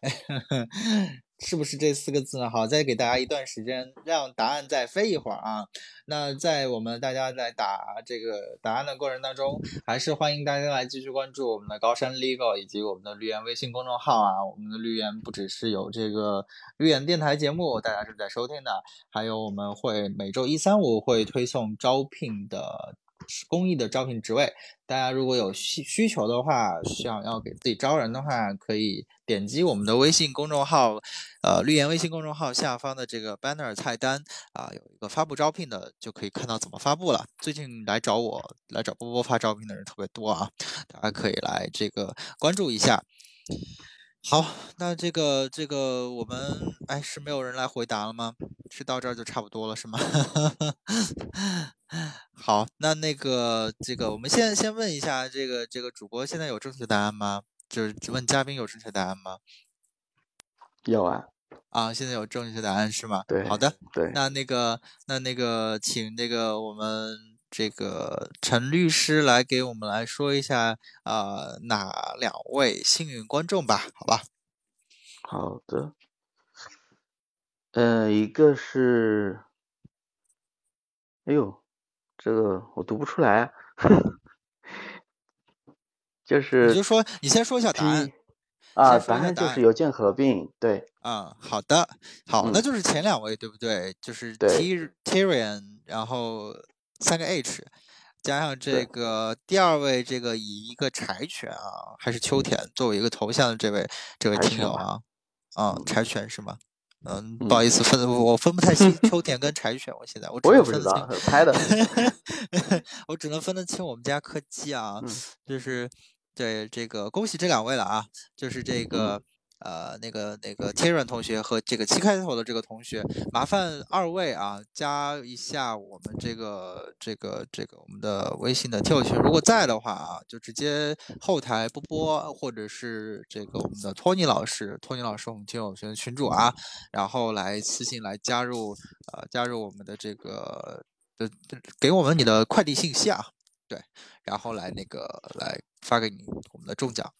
是不是这四个字呢？好，再给大家一段时间，让答案再飞一会儿啊。那在我们大家在打这个答案的过程当中，还是欢迎大家来继续关注我们的高山 Legal 以及我们的绿源微信公众号啊。我们的绿源不只是有这个绿源电台节目，大家正在收听的，还有我们会每周一、三、五会推送招聘的。公益的招聘职位，大家如果有需需求的话，想要给自己招人的话，可以点击我们的微信公众号，呃，绿颜微信公众号下方的这个 banner 菜单啊，有一个发布招聘的，就可以看到怎么发布了。最近来找我来找波波发招聘的人特别多啊，大家可以来这个关注一下。好，那这个这个我们哎是没有人来回答了吗？是到这儿就差不多了是吗？好，那那个这个我们现在先问一下这个这个主播现在有正确答案吗？就是问嘉宾有正确答案吗？有啊，啊，现在有正确答案是吗？对，好的，对，那那个那那个请那个我们。这个陈律师来给我们来说一下，呃，哪两位幸运观众吧？好吧。好的。呃，一个是，哎呦，这个我读不出来，就是你就说，你先说一下答案。啊，答案就是邮件合并，对。嗯，好的，好，那就是前两位对不对？就是 T Tyrion，然后。三个 H，加上这个第二位，这个以一个柴犬啊，还是秋田作为一个头像的这位这位听友啊，啊，柴犬是吗？嗯，不好意思，分我分不太清秋田跟柴犬，我现在我我也不知道拍的，我只能分得清我们家柯基啊，就是对这个恭喜这两位了啊，就是这个。呃，那个那个天软同学和这个七开头的这个同学，麻烦二位啊，加一下我们这个这个这个我们的微信的听友群，如果在的话啊，就直接后台波波或者是这个我们的托尼老师，托尼老师我们听友群的群主啊，然后来私信来加入呃加入我们的这个呃给我们你的快递信息啊，对，然后来那个来发给你我们的中奖。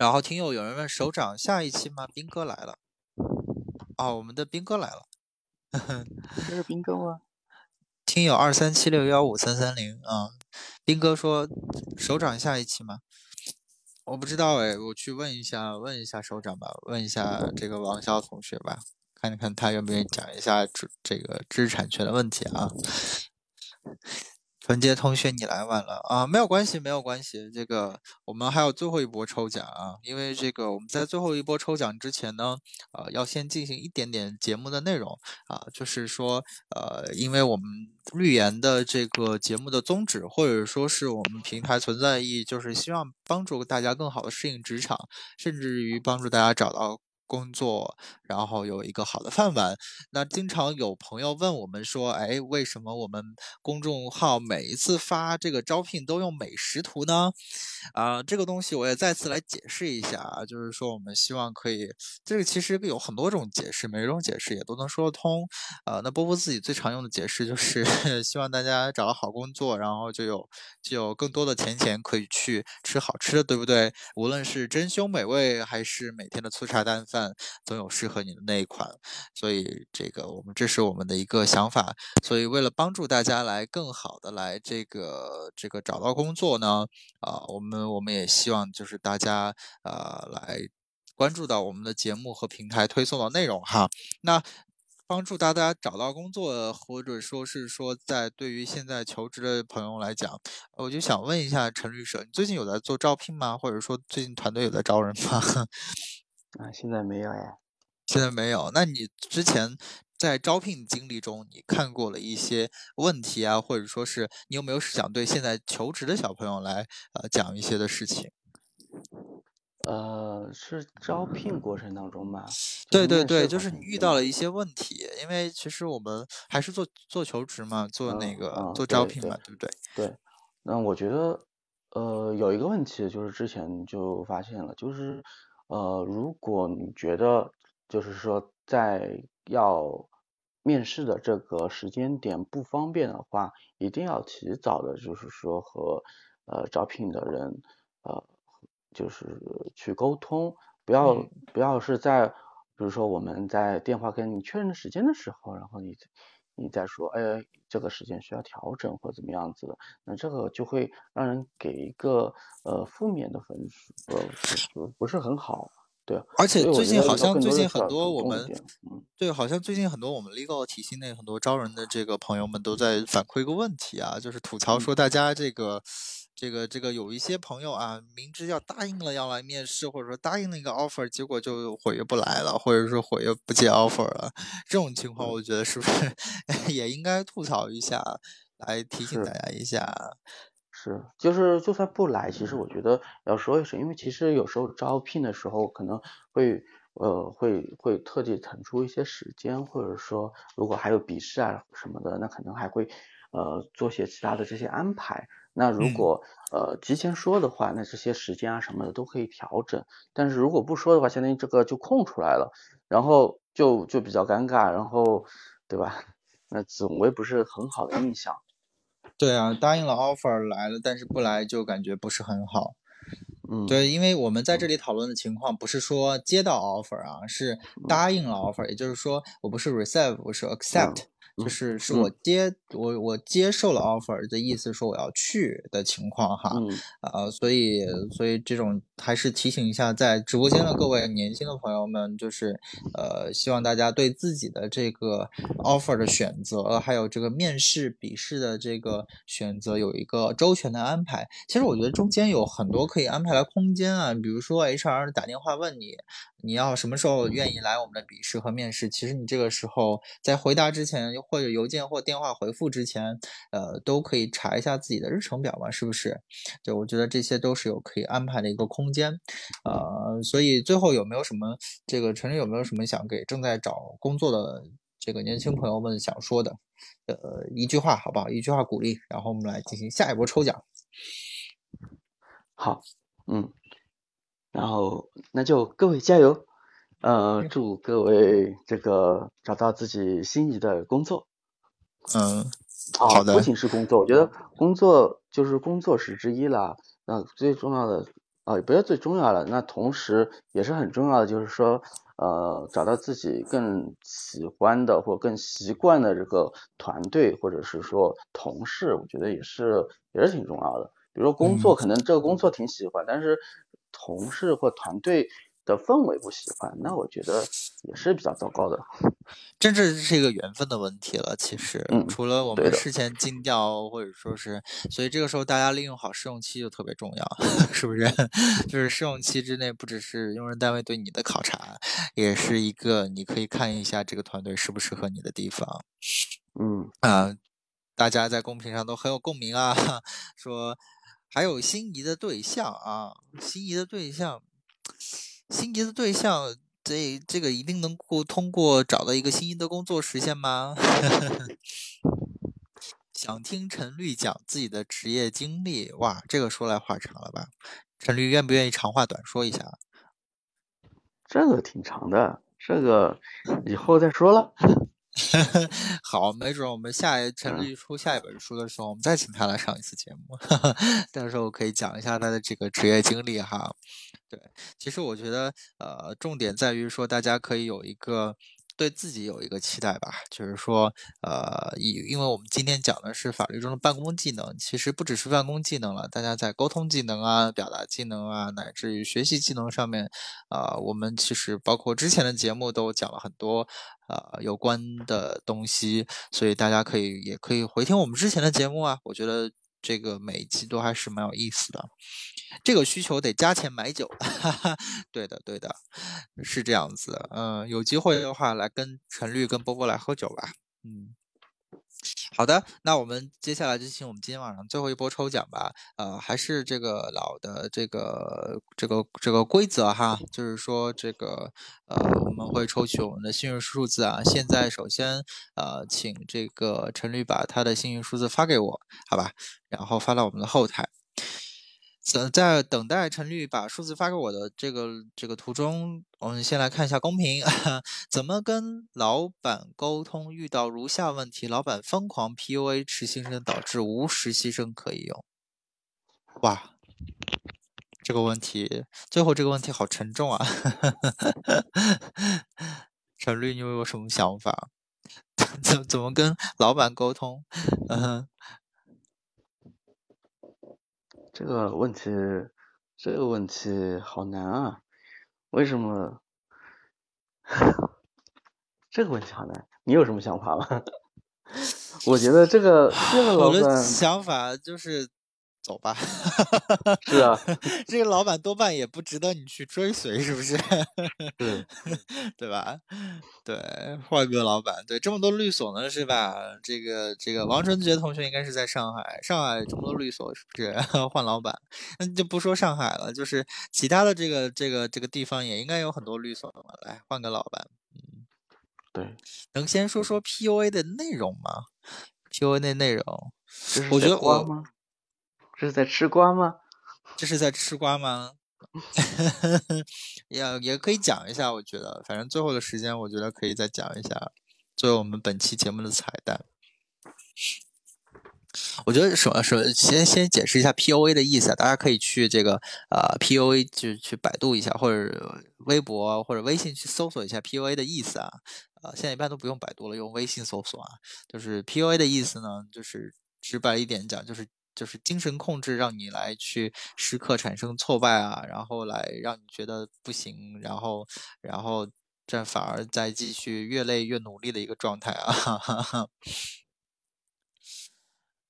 然后听友有人问首长下一期吗？兵哥来了，哦，我们的兵哥来了，这是兵哥吗？听友二三七六幺五三三零啊，兵哥说首长下一期吗？我不知道哎，我去问一下，问一下首长吧，问一下这个王潇同学吧，看看他愿不愿意讲一下这这个知识产权的问题啊。纯洁同学，你来晚了啊，没有关系，没有关系。这个我们还有最后一波抽奖啊，因为这个我们在最后一波抽奖之前呢，呃，要先进行一点点节目的内容啊，就是说，呃，因为我们绿言的这个节目的宗旨，或者说是我们平台存在意义，就是希望帮助大家更好的适应职场，甚至于帮助大家找到。工作，然后有一个好的饭碗。那经常有朋友问我们说：“哎，为什么我们公众号每一次发这个招聘都用美食图呢？”啊，这个东西我也再次来解释一下啊，就是说我们希望可以，这个其实有很多种解释，每一种解释也都能说得通。呃，那波波自己最常用的解释就是 希望大家找到好工作，然后就有就有更多的钱钱可以去吃好吃的，对不对？无论是珍馐美味，还是每天的粗茶淡饭。总有适合你的那一款，所以这个我们这是我们的一个想法。所以为了帮助大家来更好的来这个这个找到工作呢，啊，我们我们也希望就是大家呃来关注到我们的节目和平台推送的内容哈。那帮助大家找到工作，或者说是说在对于现在求职的朋友来讲，我就想问一下陈律师，你最近有在做招聘吗？或者说最近团队有在招人吗？啊，现在没有哎，现在没有。那你之前在招聘经历中，你看过了一些问题啊，或者说是你有没有想对现在求职的小朋友来呃讲一些的事情？呃，是招聘过程当中吧？对对对，就是你遇到了一些问题，因为其实我们还是做做求职嘛，做那个做招聘嘛，对不对？对。那我觉得，呃，有一个问题就是之前就发现了，就是。呃，如果你觉得就是说在要面试的这个时间点不方便的话，一定要提早的，就是说和呃招聘的人呃就是去沟通，不要不要是在比如说我们在电话跟你确认时间的时候，然后你你再说，哎，这个时间需要调整或怎么样子的，那这个就会让人给一个呃负面的分数，呃，不不是很好，对。而且最近好像最近很多我们，对，好像最近很多我们 legal 体系内很多招人的这个朋友们都在反馈一个问题啊，就是吐槽说大家这个。这个这个有一些朋友啊，明知要答应了要来面试，或者说答应了一个 offer，结果就毁约不来了，或者说毁约不接 offer 了，这种情况，我觉得是不是 也应该吐槽一下，来提醒大家一下？是，就是就算不来，其实我觉得要说一声，因为其实有时候招聘的时候可能会呃会会特地腾出一些时间，或者说如果还有笔试啊什么的，那可能还会呃做些其他的这些安排。那如果呃提前说的话，那这些时间啊什么的都可以调整。但是如果不说的话，相当于这个就空出来了，然后就就比较尴尬，然后对吧？那总归不是很好的印象。对啊，答应了 offer 来了，但是不来就感觉不是很好。嗯，对，因为我们在这里讨论的情况不是说接到 offer 啊，是答应了 offer，也就是说我不是 receive，我是 accept。就是是我接我我接受了 offer 的意思，说我要去的情况哈，呃，所以所以这种还是提醒一下在直播间的各位年轻的朋友们，就是呃，希望大家对自己的这个 offer 的选择，还有这个面试笔试的这个选择有一个周全的安排。其实我觉得中间有很多可以安排的空间啊，比如说 HR 打电话问你。你要什么时候愿意来我们的笔试和面试？其实你这个时候在回答之前，或者邮件或电话回复之前，呃，都可以查一下自己的日程表嘛，是不是？就我觉得这些都是有可以安排的一个空间，呃，所以最后有没有什么这个陈晨有没有什么想给正在找工作的这个年轻朋友们想说的？呃，一句话好不好？一句话鼓励，然后我们来进行下一波抽奖。好，嗯。然后，那就各位加油，呃，祝各位这个找到自己心仪的工作。嗯，好的。不仅是工作，我觉得工作就是工作是之一啦。那最重要的，啊，不要最重要的，那同时也是很重要的，就是说，呃，找到自己更喜欢的或更习惯的这个团队或者是说同事，我觉得也是也是挺重要的。比如说工作，可能这个工作挺喜欢，但是。同事或团队的氛围不喜欢，那我觉得也是比较糟糕的。真正是一个缘分的问题了。其实，嗯除了我们事前尽调，或者说是，所以这个时候大家利用好试用期就特别重要，是不是？就是试用期之内，不只是用人单位对你的考察，也是一个你可以看一下这个团队适不适合你的地方。嗯，啊、大家在公屏上都很有共鸣啊，说还有心仪的对象啊，心仪的对象，心仪的对象，这这个一定能够通过找到一个心仪的工作实现吗？想听陈律讲自己的职业经历，哇，这个说来话长了吧？陈律愿不愿意长话短说一下？这个挺长的，这个以后再说了。好，没准儿我们下一陈立出下一本书的时候，我们再请他来上一次节目，到时候可以讲一下他的这个职业经历哈。对，其实我觉得，呃，重点在于说，大家可以有一个对自己有一个期待吧，就是说，呃，以因为我们今天讲的是法律中的办公技能，其实不只是办公技能了，大家在沟通技能啊、表达技能啊，乃至于学习技能上面，啊、我们其实包括之前的节目都讲了很多。呃，有关的东西，所以大家可以也可以回听我们之前的节目啊。我觉得这个每一期都还是蛮有意思的。这个需求得加钱买酒，哈哈，对的，对的，是这样子。嗯，有机会的话来跟陈律跟波波来喝酒吧。嗯。好的，那我们接下来就请我们今天晚上最后一波抽奖吧。呃，还是这个老的这个这个这个规则哈，就是说这个呃我们会抽取我们的幸运数字啊。现在首先呃请这个陈律把他的幸运数字发给我，好吧？然后发到我们的后台。在在等待陈律把数字发给我的这个这个途中，我们先来看一下公屏，怎么跟老板沟通？遇到如下问题：老板疯狂 PUA 实习生，导致无实习生可以用。哇，这个问题，最后这个问题好沉重啊！陈律，你有没有什么想法？怎怎么跟老板沟通？嗯哼。这个问题，这个问题好难啊！为什么？这个问题好难，你有什么想法吗？我觉得这个这个老我的板想法就是走吧。是啊，这个老板多半也不值得你去追随，是不是？对，对吧？对，换个老板，对，这么多律所呢，是吧？这个这个王纯洁同学应该是在上海，上海这么多律所，是不是？换老板，那就不说上海了，就是其他的这个这个这个地方也应该有很多律所的嘛。来，换个老板，嗯，对，能先说说 PUA 的内容吗？PUA 的内容，我觉得我？这是在吃瓜吗？这是在吃瓜吗？也也可以讲一下，我觉得，反正最后的时间，我觉得可以再讲一下，作为我们本期节目的彩蛋。我觉得什么什么，先先解释一下 POA 的意思啊，大家可以去这个呃 POA 就去百度一下，或者微博或者微信去搜索一下 POA 的意思啊。呃，现在一般都不用百度了，用微信搜索啊。就是 POA 的意思呢，就是直白一点讲，就是就是精神控制，让你来去时刻产生挫败啊，然后来让你觉得不行，然后然后这反而再继续越累越努力的一个状态啊。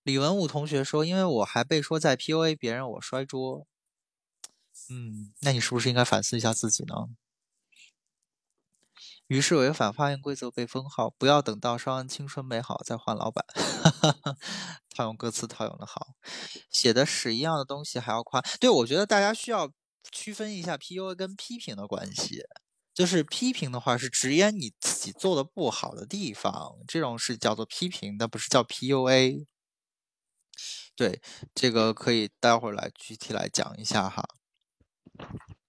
李文武同学说：“因为我还被说在 PUA 别人，我摔桌。嗯，那你是不是应该反思一下自己呢？”于是违反发言规则被封号，不要等到稍安青春美好再换老板。套用歌词套用的好，写的屎一样的东西还要夸。对，我觉得大家需要区分一下 PUA 跟批评的关系。就是批评的话是直言你自己做的不好的地方，这种是叫做批评，但不是叫 PUA。对，这个可以待会儿来具体来讲一下哈。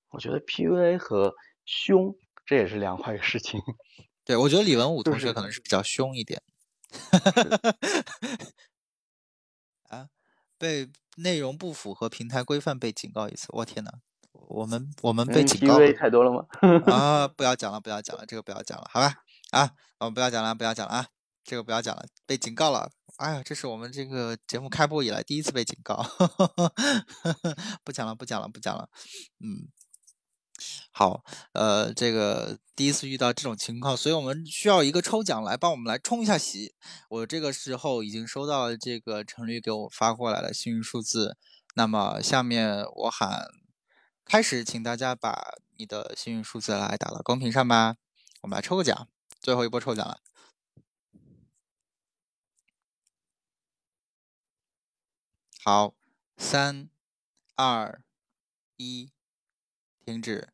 我觉得 PUA 和凶这也是两回事情。对，我觉得李文武同学可能是比较凶一点。啊，被内容不符合平台规范被警告一次，我天呐，我们我们被嗯警告太多了吗？啊！不要讲了，不要讲了，这个不要讲了，好吧？啊，我们不要讲了，不要讲了啊！这个不要讲了，被警告了。哎呀，这是我们这个节目开播以来第一次被警告。不讲了，不讲了，不讲了。嗯，好，呃，这个第一次遇到这种情况，所以我们需要一个抽奖来帮我们来冲一下喜。我这个时候已经收到了这个陈律给我发过来的幸运数字，那么下面我喊开始，请大家把你的幸运数字来打到公屏上吧。我们来抽个奖，最后一波抽奖了。好，三、二、一，停止。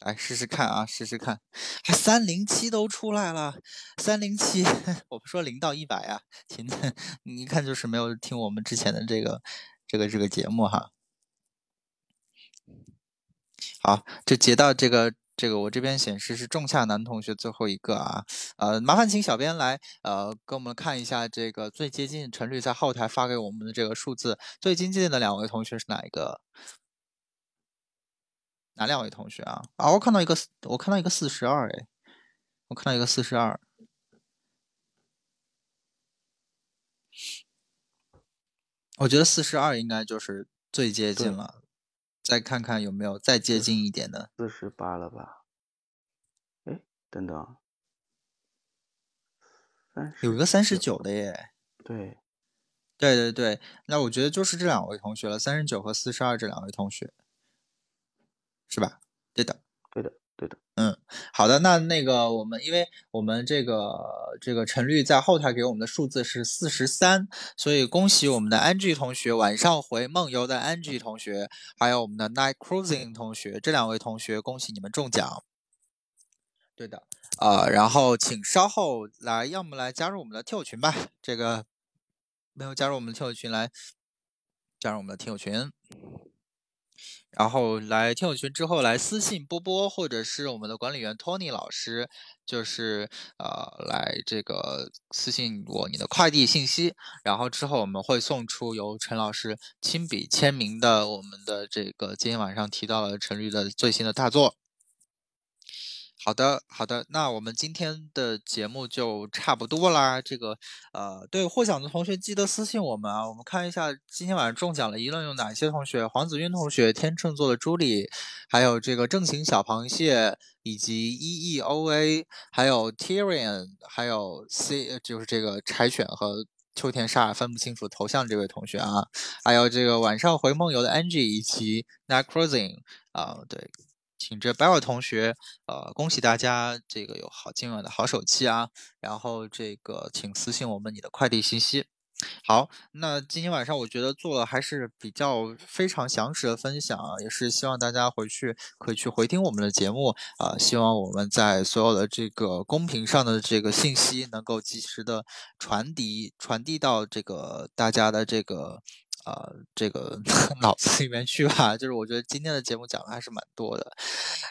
来试试看啊，试试看，还三零七都出来了，三零七，我不说零到一百呀，亲，你一看就是没有听我们之前的这个这个这个节目哈。好，就截到这个这个，我这边显示是仲夏男同学最后一个啊，呃，麻烦请小编来呃给我们看一下这个最接近陈律在后台发给我们的这个数字，最接近的两位同学是哪一个？哪两位同学啊？啊，我看到一个，我看到一个四十二，哎，我看到一个四十二，我觉得四十二应该就是最接近了，再看看有没有再接近一点的。四十八了吧？哎，等等，有一个三十九的耶。对，对对对，那我觉得就是这两位同学了，三十九和四十二这两位同学。是吧？对的，对的，对的。嗯，好的。那那个我们，因为我们这个这个陈律在后台给我们的数字是四十三，所以恭喜我们的 Angie 同学，晚上回梦游的 Angie 同学，还有我们的 Night Cruising 同学，这两位同学，恭喜你们中奖。对的，啊，然后请稍后来，要么来加入我们的听友群吧。这个没有加入我们的听友群，来加入我们的听友群。然后来听友群之后，来私信波波或者是我们的管理员托尼老师，就是呃来这个私信我你的快递信息，然后之后我们会送出由陈老师亲笔签名的我们的这个今天晚上提到了陈律的最新的大作。好的，好的，那我们今天的节目就差不多啦。这个，呃，对获奖的同学记得私信我们啊。我们看一下今天晚上中奖了一共有哪些同学：黄子韵同学、天秤座的朱莉，还有这个正形小螃蟹，以及 E E O A，还有 Tyrion，还有 C，就是这个柴犬和秋田沙分不清楚头像这位同学啊，还有这个晚上回梦游的 Angie 以及 Night Cruising 啊，对。请这白尔同学，呃，恭喜大家这个有好今晚的好手气啊！然后这个请私信我们你的快递信息。好，那今天晚上我觉得做了还是比较非常详实的分享啊，也是希望大家回去可以去回听我们的节目啊，希望我们在所有的这个公屏上的这个信息能够及时的传递传递到这个大家的这个。呃，这个 脑子里面去吧，就是我觉得今天的节目讲的还是蛮多的，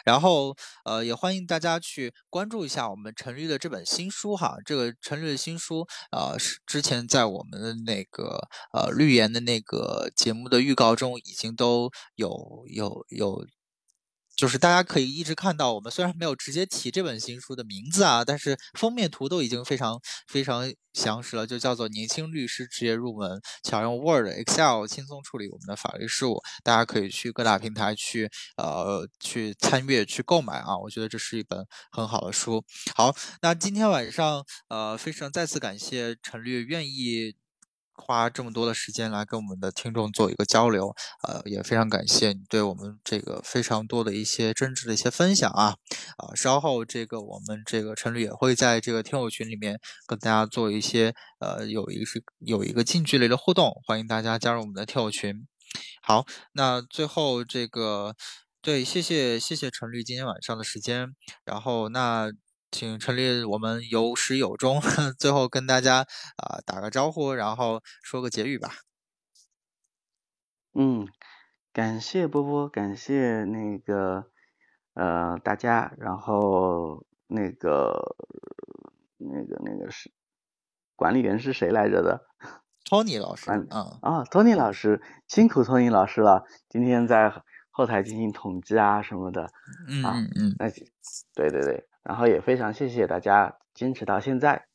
然后呃，也欢迎大家去关注一下我们陈律的这本新书哈，这个陈律的新书啊，是之前在我们的那个呃绿言的那个节目的预告中已经都有有有。就是大家可以一直看到，我们虽然没有直接提这本新书的名字啊，但是封面图都已经非常非常详实了，就叫做《年轻律师职业入门》，巧用 Word、Excel 轻松处理我们的法律事务。大家可以去各大平台去呃去参阅、去购买啊，我觉得这是一本很好的书。好，那今天晚上呃非常再次感谢陈律愿意。花这么多的时间来跟我们的听众做一个交流，呃，也非常感谢你对我们这个非常多的一些真挚的一些分享啊，啊，稍后这个我们这个陈律也会在这个听友群里面跟大家做一些呃有一个是有一个近距离的互动，欢迎大家加入我们的听友群。好，那最后这个对，谢谢谢谢陈律今天晚上的时间，然后那。请陈立，我们有始有终，最后跟大家啊打个招呼，然后说个结语吧。嗯，感谢波波，感谢那个呃大家，然后那个那个那个是管理员是谁来着的？Tony 老师。嗯啊，Tony 老师，辛苦 Tony 老师了，今天在后台进行统计啊什么的。嗯嗯嗯。那对对对。然后也非常谢谢大家坚持到现在，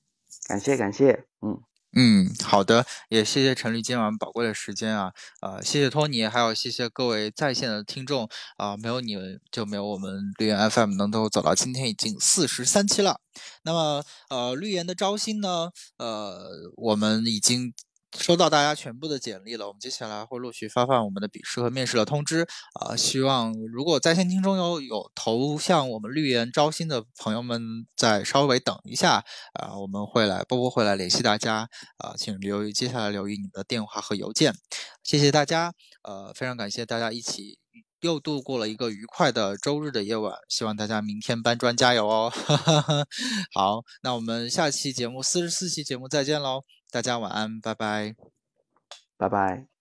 感谢感谢，嗯嗯，好的，也谢谢陈律今晚宝贵的时间啊，呃，谢谢托尼，还有谢谢各位在线的听众啊，没有你们就没有我们绿源 FM 能够走到今天已经四十三期了。那么，呃，绿源的招新呢，呃，我们已经。收到大家全部的简历了，我们接下来会陆续发放我们的笔试和面试的通知啊。希望如果在线听众有有投向我们绿源招新的朋友们，再稍微等一下啊，我们会来波波会来联系大家啊，请留意接下来留意你们的电话和邮件。谢谢大家，呃，非常感谢大家一起又度过了一个愉快的周日的夜晚，希望大家明天搬砖加油哦。好，那我们下期节目四十四期节目再见喽。大家晚安，拜拜，拜拜。